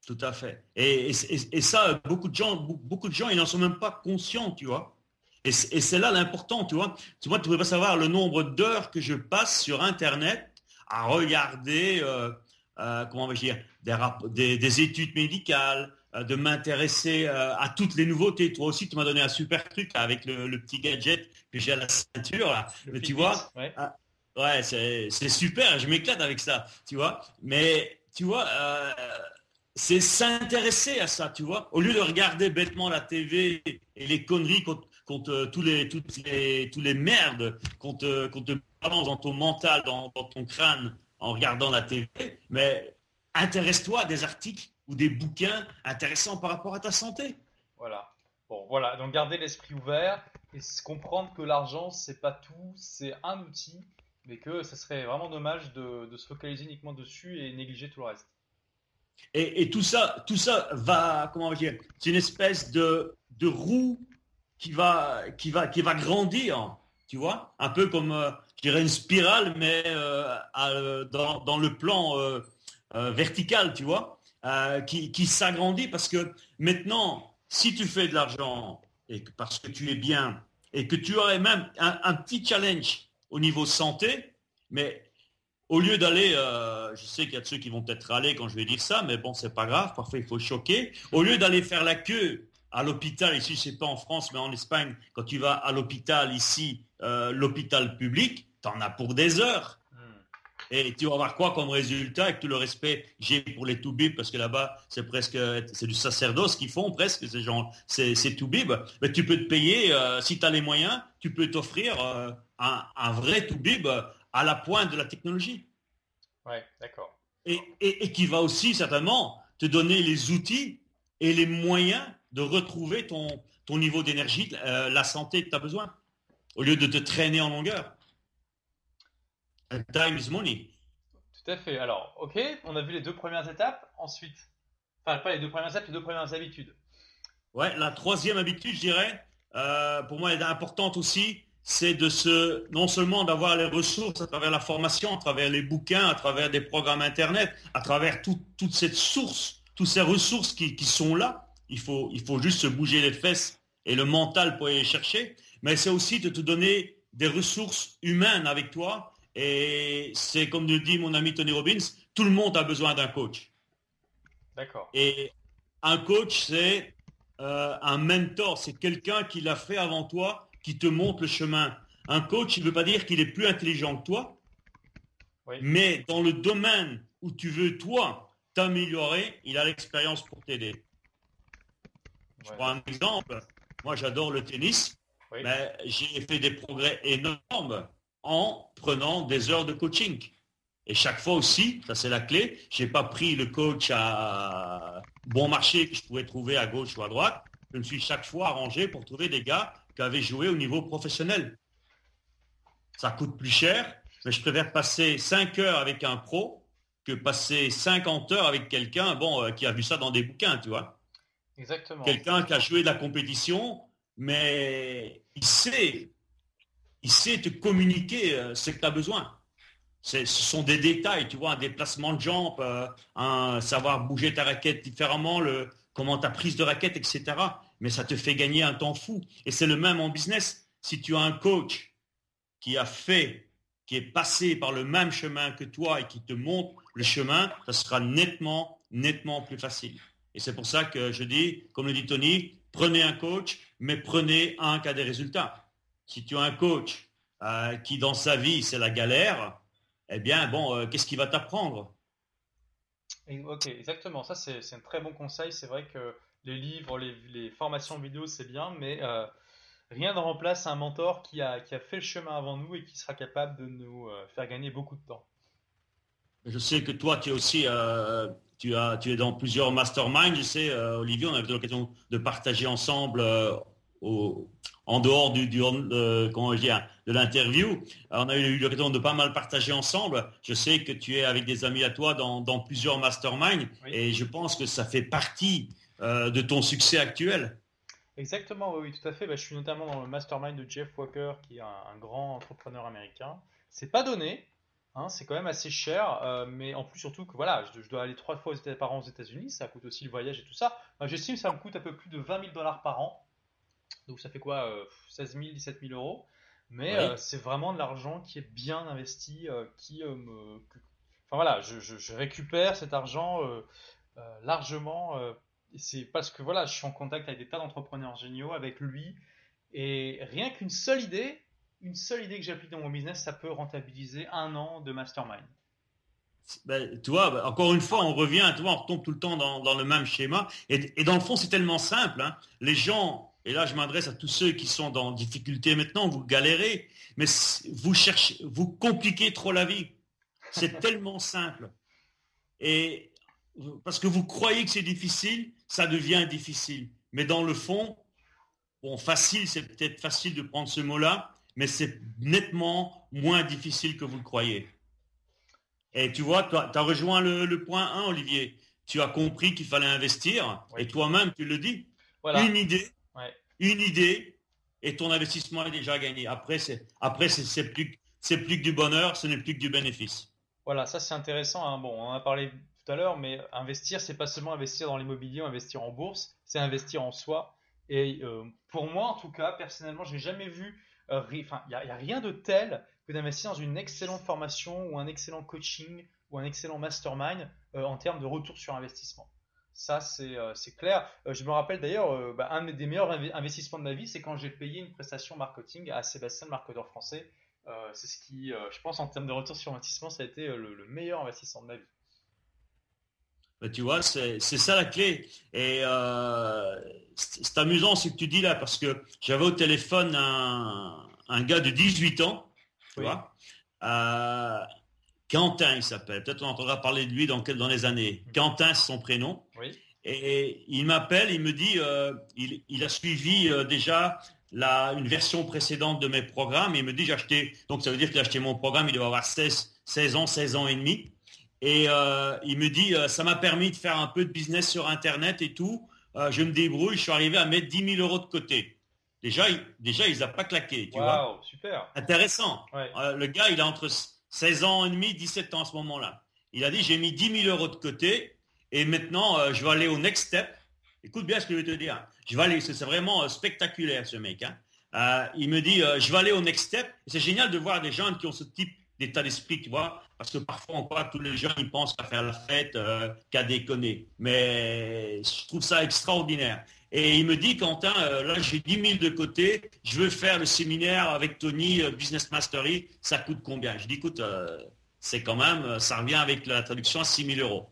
Tout à fait. Et, et, ça, beaucoup de gens, beaucoup de gens, ils n'en sont même pas conscients, tu vois. Et c'est là l'important, tu vois. Tu vois, tu ne peux pas savoir le nombre d'heures que je passe sur Internet à regarder, euh, comment dire, des, des, études médicales, euh, de m'intéresser euh, à toutes les nouveautés. Toi aussi, tu m'as donné un super truc avec le, petit gadget que j'ai à la ceinture. Là. Mais tu vois, ouais, ah, c'est super, je m'éclate avec ça, tu vois. Mais tu vois, euh, c'est s'intéresser à ça, tu vois. Au lieu de regarder bêtement la TV et les conneries contre, tous les, toutes les, tous les merdes qu'on te, balance dans ton mental, dans, dans ton crâne en regardant la TV, mais intéresse-toi à des articles ou des bouquins intéressants par rapport à ta santé. Voilà. Bon, voilà. Donc garder l'esprit ouvert et comprendre que l'argent, c'est pas tout, c'est un outil, mais que ce serait vraiment dommage de, se focaliser uniquement dessus et négliger tout le reste. Et, tout ça, tout ça va, comment dire, c'est une espèce de, de roue qui va, qui va, qui va grandir, tu vois, un peu comme, euh, je dirais une spirale, mais euh, dans, dans, le plan euh, vertical, tu vois? Euh, qui, s'agrandit parce que maintenant, si tu fais de l'argent et que, parce que tu es bien et que tu aurais même un, petit challenge au niveau santé, mais au lieu d'aller, euh, je sais qu'il y a de ceux qui vont peut-être râler quand je vais dire ça, mais bon, c'est pas grave, parfois il faut choquer. Au lieu d'aller faire la queue à l'hôpital, ici, je sais pas en France, mais en Espagne, quand tu vas à l'hôpital ici, euh, l'hôpital public, tu en as pour des heures. Et tu vas voir quoi comme résultat, avec tout le respect j'ai pour les Toubib, parce que là-bas, c'est presque, c'est du sacerdoce qu'ils font presque, ces gens, c'est, Toubib. Mais tu peux te payer, euh, si tu as les moyens, tu peux t'offrir euh, un, vrai Toubib à la pointe de la technologie. Ouais, d'accord. Et, et, qui va aussi certainement te donner les outils et les moyens de retrouver ton, ton niveau d'énergie, euh, la santé que tu as besoin, au lieu de te traîner en longueur. Time is money. Tout à fait. Alors, ok, on a vu les deux premières étapes. Ensuite, enfin, pas les deux premières étapes, les deux premières habitudes. Ouais, la troisième habitude, je dirais, euh, pour moi, elle est importante aussi, c'est de se, non seulement d'avoir les ressources à travers la formation, à travers les bouquins, à travers des programmes Internet, à travers toute cette source, toutes ces ressources qui, sont là. Il faut, il faut juste se bouger les fesses et le mental pour aller chercher. Mais c'est aussi de te donner des ressources humaines avec toi et c'est comme nous dit mon ami Tony Robbins, tout le monde a besoin d'un coach. D'accord. Et un coach, c'est euh, un mentor, c'est quelqu'un qui l'a fait avant toi, qui te montre le chemin. Un coach, il ne veut pas dire qu'il est plus intelligent que toi, mais dans le domaine où tu veux, toi, t'améliorer, il a l'expérience pour t'aider. Je prends un exemple. Moi, j'adore le tennis. Mais j'ai fait des progrès énormes en prenant des heures de coaching. Et chaque fois aussi, ça c'est la clé, je n'ai pas pris le coach à bon marché que je pouvais trouver à gauche ou à droite. Je me suis chaque fois arrangé pour trouver des gars qui avaient joué au niveau professionnel. Ça coûte plus cher, mais je préfère passer 5 heures avec un pro que passer 50 heures avec quelqu'un bon, euh, qui a vu ça dans des bouquins, tu vois. Exactement. Quelqu'un qui a joué de la compétition, mais il sait il sait te communiquer euh, ce que tu as besoin. Ce sont des détails, tu vois, un déplacement de jambes, euh, un savoir bouger ta raquette différemment, le, comment ta prise de raquette, etc. Mais ça te fait gagner un temps fou. Et c'est le même en business. Si tu as un coach qui a fait, qui est passé par le même chemin que toi et qui te montre le chemin, ça sera nettement, nettement plus facile. Et c'est pour ça que je dis, comme le dit Tony, prenez un coach, mais prenez un qui a des résultats. Si tu as un coach euh, qui dans sa vie c'est la galère, eh bien bon, euh, qu'est-ce qu'il va t'apprendre? Ok, exactement. Ça c'est un très bon conseil. C'est vrai que les livres, les, formations vidéo c'est bien, mais euh, rien ne remplace un mentor qui a, qui a fait le chemin avant nous et qui sera capable de nous faire gagner beaucoup de temps. Je sais que toi, tu es aussi tu, as, tu es dans plusieurs masterminds, je sais, Olivier, on a eu l'occasion de partager ensemble au, en dehors du, du euh, comment de l'interview. On a eu l'occasion de pas mal partager ensemble. Je sais que tu es avec des amis à toi dans, plusieurs masterminds et je pense que ça fait partie euh, de ton succès actuel. Exactement, oui, tout à fait. Bah, je suis notamment dans le mastermind de Jeff Walker, qui est un, grand entrepreneur américain. C'est pas donné, hein, c'est quand même assez cher, euh, mais en plus surtout que voilà, je, dois aller trois fois par an aux États-Unis, ça coûte aussi le voyage et tout ça. J'estime que ça me coûte un peu plus de 20 000 dollars par an. Donc ça fait quoi 16 000, 17 000 euros. Mais euh, c'est vraiment de l'argent qui est bien investi, euh, qui me... Enfin voilà, je, récupère cet argent largement. c'est parce que voilà, je suis en contact avec des tas d'entrepreneurs géniaux, avec lui. Et rien qu'une seule idée, une seule idée que j'applique dans mon business, ça peut rentabiliser un an de mastermind. Ben, tu vois, ben, encore une fois, on revient, tu vois, on retombe tout le temps dans, le même schéma. Et, dans le fond, c'est tellement simple. Hein. Les gens et là je m'adresse à tous ceux qui sont dans difficulté maintenant, vous galérez, mais vous cherchez, vous compliquez trop la vie. C'est tellement simple. Et parce que vous croyez que c'est difficile, ça devient difficile. Mais dans le fond, bon, facile, c'est peut-être facile de prendre ce mot-là, mais c'est nettement moins difficile que vous le croyez. Et tu vois, tu as, rejoint le, point 1, Olivier. Tu as compris qu'il fallait investir, et toi-même, tu le dis. Voilà. Une idée, une idée et ton investissement est déjà gagné. Après, c'est après c'est plus c'est plus que du bonheur, ce n'est plus que du bénéfice. Voilà, ça c'est intéressant. Hein. Bon, on en a parlé tout à l'heure, mais investir, c'est pas seulement investir dans l'immobilier investir en bourse, c'est investir en soi. Et euh, pour moi, en tout cas, personnellement, j'ai jamais vu. Il n'y a, rien de tel que d'investir dans une excellente formation ou un excellent coaching ou un excellent mastermind euh, en termes de retour sur investissement. Ça, c'est euh, clair. Euh, je me rappelle d'ailleurs, bah, un des meilleurs investissements de ma vie, c'est quand j'ai payé une prestation marketing à Sébastien, le marketeur français. c'est ce qui, je pense, en termes de retour sur investissement, ça a été le, meilleur investissement de ma vie. Bah, tu vois, c'est ça la clé. Et c'est amusant ce que tu dis là, parce que j'avais au téléphone un, gars de 18 ans, tu vois, Quentin, il s'appelle. Peut-être on entendra parler de lui dans, dans les années. Mm. Quentin, c'est son prénom. Et, il m'appelle, il me dit, euh, il, a suivi euh, déjà la, une version précédente de mes programmes. Il me dit, j'ai acheté, donc ça veut dire qu'il a acheté mon programme, il doit avoir 16, 16 ans, 16 ans et demi. Et euh, il me dit, ça m'a permis de faire un peu de business sur Internet et tout. je me débrouille, je suis arrivé à mettre 10 000 euros de côté. Déjà, il, déjà, il n'a pas claqué. Tu wow, super. Intéressant. le gars, il a entre 16 ans et demi, 17 ans à ce moment-là. Il a dit, j'ai mis 10 000 euros de côté et maintenant, euh, je vais aller au next step. Écoute bien ce que je vais te dire. Je vais aller, c'est vraiment euh, spectaculaire ce mec. Hein. Euh, il me dit, je vais aller au next step. C'est génial de voir des gens qui ont ce type d'état d'esprit, tu vois, parce que parfois on croit que tous les gens ils pensent qu'à faire la fête, qu'à déconner. Mais je trouve ça extraordinaire. Et il me dit, Quentin, euh, là j'ai 10 000 de côté, je veux faire le séminaire avec Tony, euh, Business Mastery, ça coûte combien? Je dis, écoute, euh, c'est quand même, ça revient avec la traduction à 6 000 euros.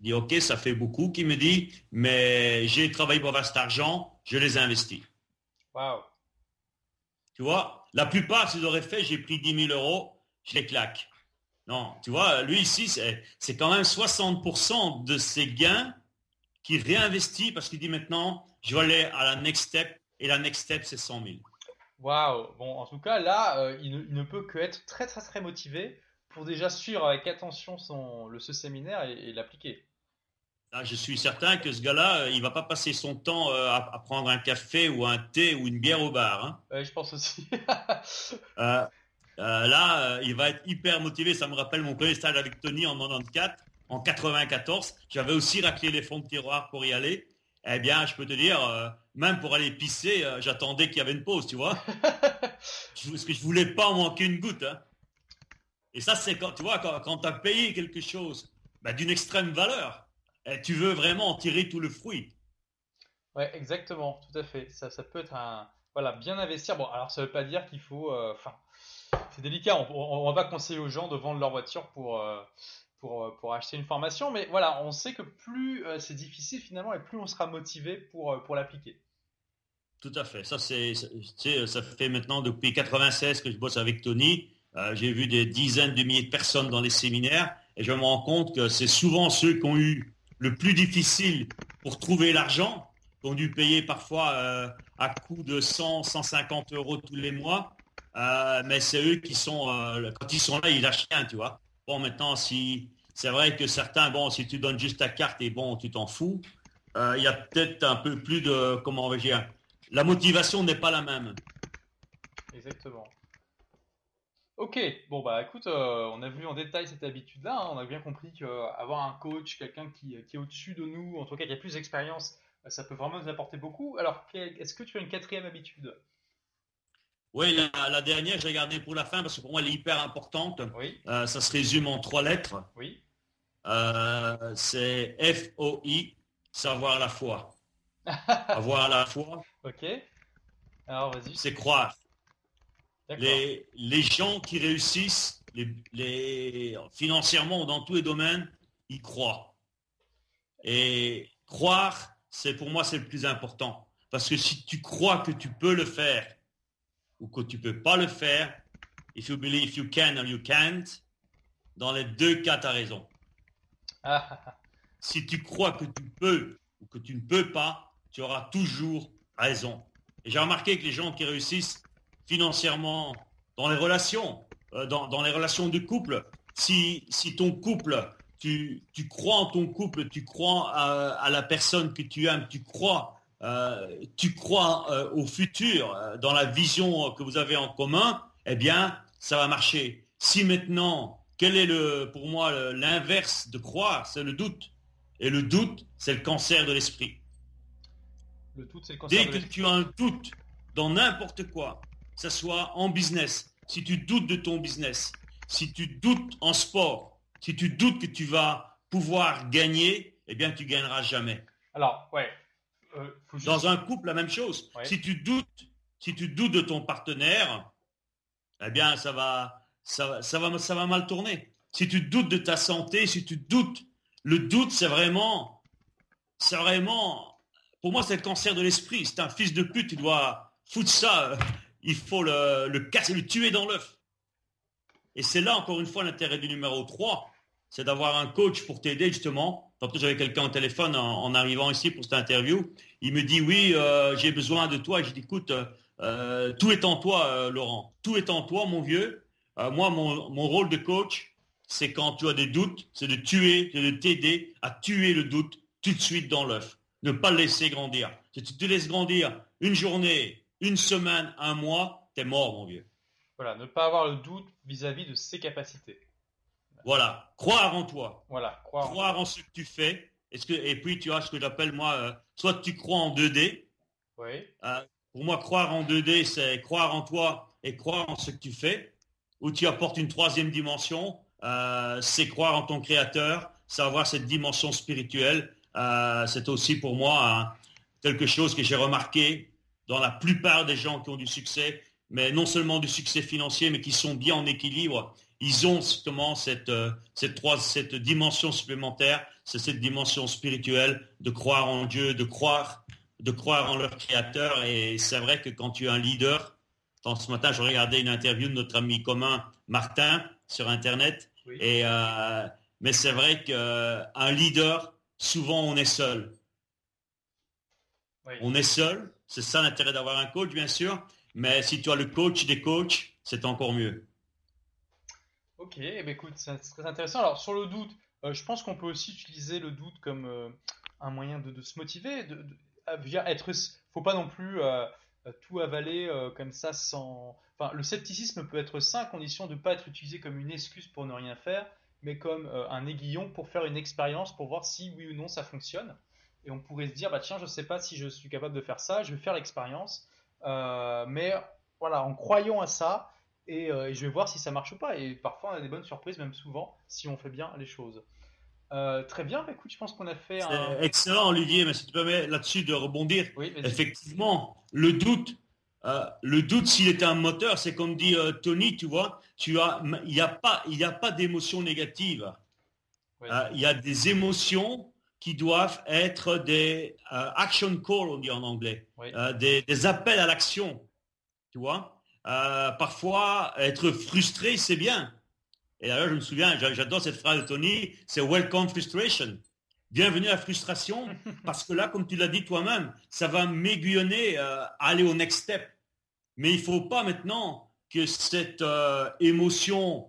Il dit, ok, ça fait beaucoup, qui me dit, mais j'ai travaillé pour avoir cet argent, je les ai investis. Wow. Tu vois, la plupart, s'ils auraient fait, j'ai pris 10 000 euros, je les claque. Non, tu vois, lui ici, c'est quand même 60% de ses gains qui réinvestit parce qu'il dit maintenant, je vais aller à la next step et la next step, c'est 100 000. Waouh Bon, en tout cas, là, euh, il, ne, peut que être très, très, très motivé pour déjà suivre avec attention son, le, ce séminaire et, l'appliquer. Ah, je suis certain que ce gars-là, euh, il va pas passer son temps euh, à, prendre un café ou un thé ou une bière au bar. Hein. je pense aussi. là, il va être hyper motivé. Ça me rappelle mon premier stage avec Tony en 94 en 94, j'avais aussi raclé les fonds de tiroir pour y aller. Eh bien, je peux te dire, euh, même pour aller pisser, euh, j'attendais qu'il y avait une pause, tu vois. Parce que je voulais pas manquer une goutte. Hein. Et ça, c'est quand, tu vois, quand, tu as payé quelque chose bah, d'une extrême valeur, et eh, tu veux vraiment en tirer tout le fruit. Ouais, exactement, tout à fait. Ça, ça peut être un, voilà, bien investir. Bon, alors ça veut pas dire qu'il faut, enfin, c'est délicat. On, on, va pas conseiller aux gens de vendre leur voiture pour, pour, pour, acheter une formation, mais voilà, on sait que plus c'est difficile finalement et plus on sera motivé pour, pour l'appliquer. Tout à fait. Ça, c'est, ça fait maintenant depuis 96 que je bosse avec Tony. j'ai vu des dizaines de milliers de personnes dans les séminaires et je me rends compte que c'est souvent ceux qui ont eu le plus difficile pour trouver l'argent, qui ont dû payer parfois à coût de 100, 150 euros tous les mois. Euh, mais c'est eux qui sont, euh, quand ils sont là, ils lâchent rien, tu vois. Bon, maintenant, si c'est vrai que certains, bon, si tu donnes juste ta carte et bon, tu t'en fous, euh, il y a peut-être un peu plus de, comment on va dire, la motivation n'est pas la même. Exactement. Ok, bon bah écoute, on a vu en détail cette habitude-là, hein. on a bien compris qu'avoir un coach, quelqu'un qui, qui, est au-dessus de nous, en tout cas qui a plus d'expérience, ça peut vraiment nous apporter beaucoup. Alors, est-ce que tu as une quatrième habitude? Oui, la, dernière, j'ai gardé pour la fin parce que pour moi, elle est hyper importante. Oui. Euh, ça se résume en trois lettres. Oui. Euh, c'est F-O-I, savoir la foi. Avoir la foi. Ok. Alors, vas-y. C'est croire. Les, les, gens qui réussissent les, les, financièrement dans tous les domaines, ils croient. Et croire, c'est pour moi c'est le plus important. Parce que si tu crois que tu peux le faire ou que tu peux pas le faire, if you believe you can or you can't, dans les deux cas, tu as raison. si tu crois que tu peux ou que tu ne peux pas, tu auras toujours raison. Et j'ai remarqué que les gens qui réussissent financièrement dans les relations, euh, dans, les relations de couple, si, si ton couple tu, crois en ton couple, tu crois à, la personne que tu aimes, tu crois, euh, tu crois euh, au futur, dans la vision que vous avez en commun, eh bien, ça va marcher. Si maintenant, quel est le, pour moi l'inverse de croire C'est le doute. Et le doute, c'est le cancer de l'esprit. Le doute, c'est le cancer Dès que tu as un doute dans n'importe quoi, que ce soit en business, si tu doutes de ton business, si tu doutes en sport, si tu doutes que tu vas pouvoir gagner, eh bien, tu gagneras jamais. Alors, ouais. Euh, Dans un couple, la même chose. Si tu doutes, si tu doutes de ton partenaire, eh bien, ça va, ça, va, ça va mal tourner. Si tu doutes de ta santé, si tu doutes, le doute, c'est vraiment, c'est vraiment, pour moi, c'est le cancer de l'esprit. C'est un fils de pute, tu dois foutre ça. Euh, il faut le, casser, le tuer dans l'œuf. Et c'est là, encore une fois, l'intérêt du numéro 3, c'est d'avoir un coach pour t'aider justement. Tantôt, j'avais quelqu'un au téléphone en, arrivant ici pour cette interview. Il me dit, oui, euh, j'ai besoin de toi. Je dis, écoute, euh, tout est en toi, euh, Laurent. Tout est en toi, mon vieux. moi, mon, mon, rôle de coach, c'est quand tu as des doutes, c'est de tuer, c'est de t'aider à tuer le doute tout de suite dans l'œuf. Ne pas le laisser grandir. Si tu te laisses grandir une journée, une semaine, un mois, t'es mort, mon vieux. Voilà, ne pas avoir le doute vis-à-vis de ses capacités. Voilà, croire en toi. Voilà, croire, en, ce que tu fais. Est-ce que, et puis tu as ce que j'appelle moi, euh, soit tu crois en 2D. Oui. Euh, pour moi, croire en 2D, c'est croire en toi et croire en ce que tu fais. Ou tu apportes une troisième dimension, euh, c'est croire en ton créateur, c'est avoir cette dimension spirituelle. c'est aussi pour moi hein, quelque chose que j'ai remarqué dans la plupart des gens qui ont du succès, mais non seulement du succès financier, mais qui sont bien en équilibre. Ils ont justement cette, euh, cette, cette dimension supplémentaire, c'est cette dimension spirituelle de croire en Dieu, de croire, de croire en leur créateur. Et c'est vrai que quand tu es un leader, ce matin, je regardais une interview de notre ami commun Martin sur Internet. Et, euh, mais c'est vrai qu'un leader, souvent on est seul. On est seul. C'est ça l'intérêt d'avoir un coach, bien sûr. Mais si tu as le coach des coachs, c'est encore mieux. Ok, eh ben, écoute, c'est très intéressant. Alors sur le doute, euh, je pense qu'on peut aussi utiliser le doute comme euh, un moyen de, se motiver. De, de, être, faut pas non plus euh, tout avaler comme ça sans. Enfin, le scepticisme peut être sain à condition de ne pas être utilisé comme une excuse pour ne rien faire mais comme un aiguillon pour faire une expérience, pour voir si oui ou non ça fonctionne. Et on pourrait se dire, bah tiens, je ne sais pas si je suis capable de faire ça, je vais faire l'expérience. mais voilà, en croyant à ça, et, je vais voir si ça marche ou pas. Et parfois, on a des bonnes surprises, même souvent, si on fait bien les choses. Euh, très bien, bah, écoute, je pense qu'on a fait un... Excellent Olivier, mais si tu permets là-dessus de rebondir. Effectivement, le doute, euh, le doute s'il est un moteur, c'est comme dit euh, Tony, tu vois, tu as, il n'y a pas, il a pas d'émotions négatives. il y a des émotions qui doivent être des action call, on dit en anglais, des, des, appels à l'action, tu vois? parfois, être frustré, c'est bien. Et d'ailleurs, je me souviens, j'adore cette phrase de Tony, c'est Welcome Frustration. Bienvenue à la frustration, parce que là, comme tu l'as dit toi-même, ça va m'aiguillonner euh, à aller au next step. Mais il ne faut pas maintenant que cette euh, émotion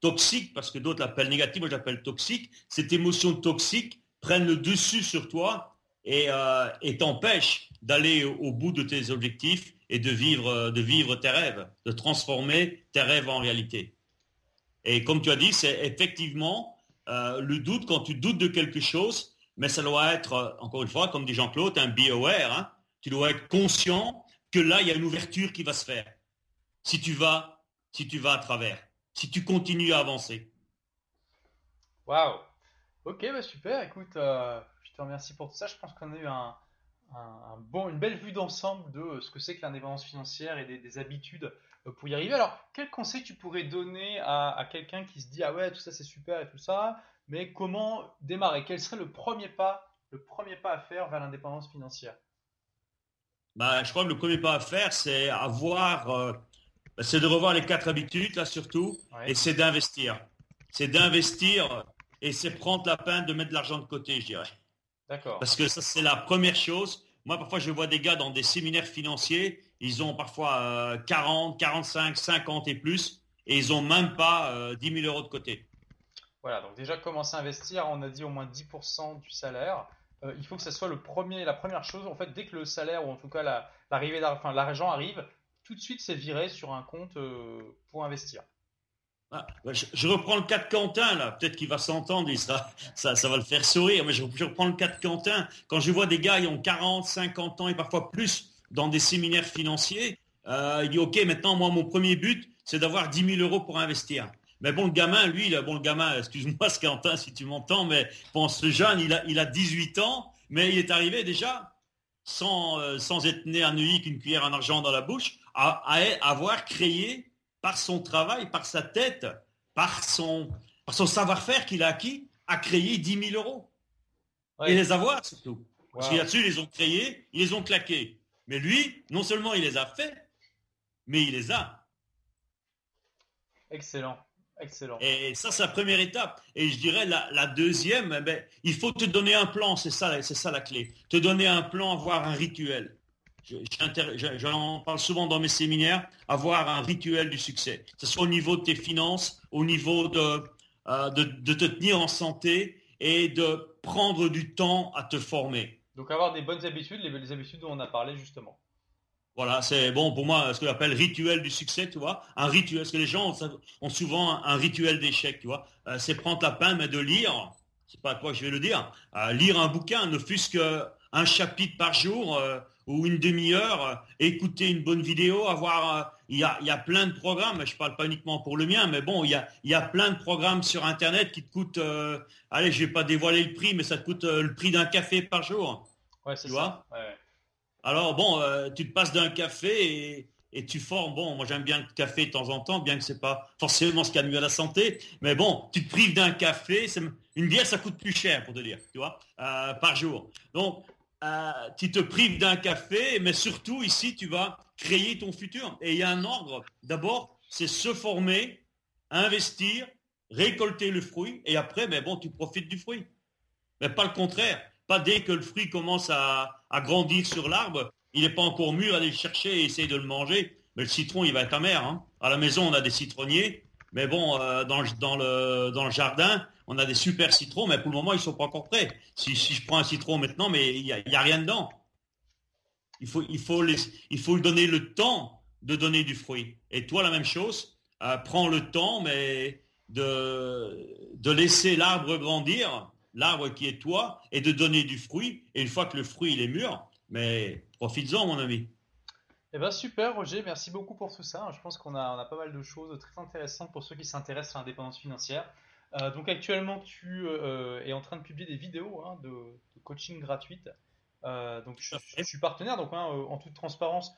toxique, parce que d'autres l'appellent négative, moi j'appelle toxique, cette émotion toxique prenne le dessus sur toi et, euh, et t'empêche d'aller au bout de tes objectifs et de vivre, de vivre tes rêves, de transformer tes rêves en réalité. Et comme tu as dit, c'est effectivement euh, le doute quand tu doutes de quelque chose, mais ça doit être, euh, encore une fois, comme dit Jean-Claude, un aware. Hein. tu dois être conscient que là, il y a une ouverture qui va se faire. Si tu vas, si tu vas à travers, si tu continues à avancer. Waouh. Ok, bah super. Écoute, euh, je te remercie pour tout ça. Je pense qu'on a eu un, bon, une belle vue d'ensemble de ce que c'est que l'indépendance financière et des habitudes euh, pour y arriver. Alors, quel conseil tu pourrais donner à, quelqu'un qui se dit ah ouais tout ça c'est super et tout ça, mais comment démarrer? Quel serait le premier pas, le premier pas à faire vers l'indépendance financière? Bah, je crois que le premier pas à faire, c'est avoir, euh, c'est de revoir les quatre habitudes là surtout, et c'est d'investir. C'est d'investir et c'est prendre la peine de mettre de l'argent de côté, je dirais. D'accord. Parce que ça c'est la première chose. Moi parfois je vois des gars dans des séminaires financiers, ils ont parfois 40, 45, 50 et plus, et ils n'ont même pas 10 euh, 000 euros de côté. Voilà, donc déjà commencer à investir, on a dit au moins 10% du salaire. Euh, il faut que ça soit le premier, la première chose. En fait, dès que le salaire, ou en tout cas l'arrivée enfin, l'argent arrive, tout de suite c'est viré sur un compte euh, pour investir. Ah, bah, je, reprends le cas de Quentin, là. Peut-être qu'il va s'entendre ça, va le faire sourire. Mais je, reprends le cas de Quentin. Quand je vois des gars, qui ont 40, 50 ans et parfois plus dans des séminaires financiers. Euh, il dit, OK, maintenant, moi, mon premier but, c'est d'avoir 10 000 euros pour investir. Mais bon, le gamin, lui, bon, le gamin, excuse-moi, Quentin, si tu m'entends, mais bon, ce jeune, il a, il a 18 ans, mais il est arrivé déjà, sans, euh, sans être né à Neuilly qu'une cuillère en argent dans la bouche, à, avoir créé par son travail, par sa tête, par son, par son savoir-faire qu'il a acquis, à créer 10 000 euros. Et les avoir surtout. Parce qu'il dessus ils les ont créés, ils les ont claqués. Mais lui, non seulement il les a fait, mais il les a. Excellent. Excellent. Et ça, c'est la première étape. Et je dirais la, deuxième, eh ben, il faut te donner un plan, c'est ça, c'est ça la clé. Te donner un plan, avoir un rituel. J'en parle souvent dans mes séminaires, avoir un rituel du succès. Que ce soit au niveau de tes finances, au niveau de, euh, de te tenir en santé et de prendre du temps à te former. Donc avoir des bonnes habitudes, les, habitudes dont on a parlé justement. Voilà, c'est bon pour moi, ce que j'appelle rituel du succès, tu vois. Un rituel, parce que les gens ont, souvent un, rituel d'échec, tu vois. Euh, c'est prendre la peine mais de lire, c'est pas à toi que je vais le dire, euh, lire un bouquin, ne fût-ce qu'un chapitre par jour ou une demi-heure, écouter une bonne vidéo, avoir il y, a, plein de programmes, je ne parle pas uniquement pour le mien, mais bon, il y a, plein de programmes sur Internet qui te coûtent, allez, je ne vais pas dévoiler le prix, mais ça te coûte le prix d'un café par jour. Ouais, c'est ça. Alors bon, euh, tu te passes d'un café et, tu formes. Bon, moi j'aime bien le café de temps en temps, bien que c'est pas forcément ce qui a mieux à la santé. Mais bon, tu te prives d'un café. Une bière, ça coûte plus cher pour te dire, tu vois, euh, par jour. Donc, euh, tu te prives d'un café, mais surtout ici, tu vas créer ton futur. Et il y a un ordre. D'abord, c'est se former, investir, récolter le fruit, et après, mais bon, tu profites du fruit. Mais pas le contraire. Pas dès que le fruit commence à, grandir sur l'arbre, il n'est pas encore mûr, aller le chercher et essayer de le manger. Mais le citron, il va être amer. Hein. À la maison, on a des citronniers. Mais bon, euh, dans, le, jardin, on a des super citrons, mais pour le moment, ils ne sont pas encore prêts. Si, je prends un citron maintenant, mais il n'y a, rien dedans. Il faut, il, faut il faut lui donner le temps de donner du fruit. Et toi, la même chose, euh, prends le temps, mais de, de laisser l'arbre grandir, l'arbre qui est toi, et de donner du fruit. Et une fois que le fruit il est mûr, mais profites-en, mon ami. Eh ben super Roger, merci beaucoup pour tout ça. Je pense qu'on a, on a pas mal de choses très intéressantes pour ceux qui s'intéressent à l'indépendance financière. Euh, donc actuellement tu euh, es en train de publier des vidéos hein, de, coaching gratuites. Euh, donc je, suis partenaire, donc hein, en toute transparence,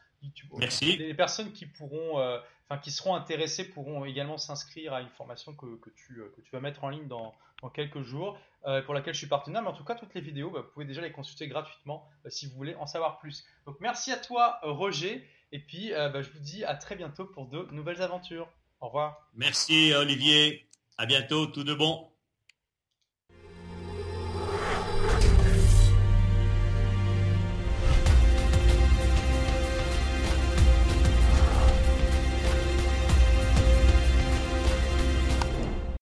Merci. Les personnes qui pourront, enfin qui seront intéressées pourront également s'inscrire à une formation que, tu, que tu vas mettre en ligne dans, dans quelques jours, pour laquelle je suis partenaire. Mais en tout cas, toutes les vidéos, bah, vous pouvez déjà les consulter gratuitement si vous voulez en savoir plus. Donc merci à toi Roger, et puis bah, je vous dis à très bientôt pour de nouvelles aventures. Au revoir. Merci Olivier. À bientôt, tout de bon.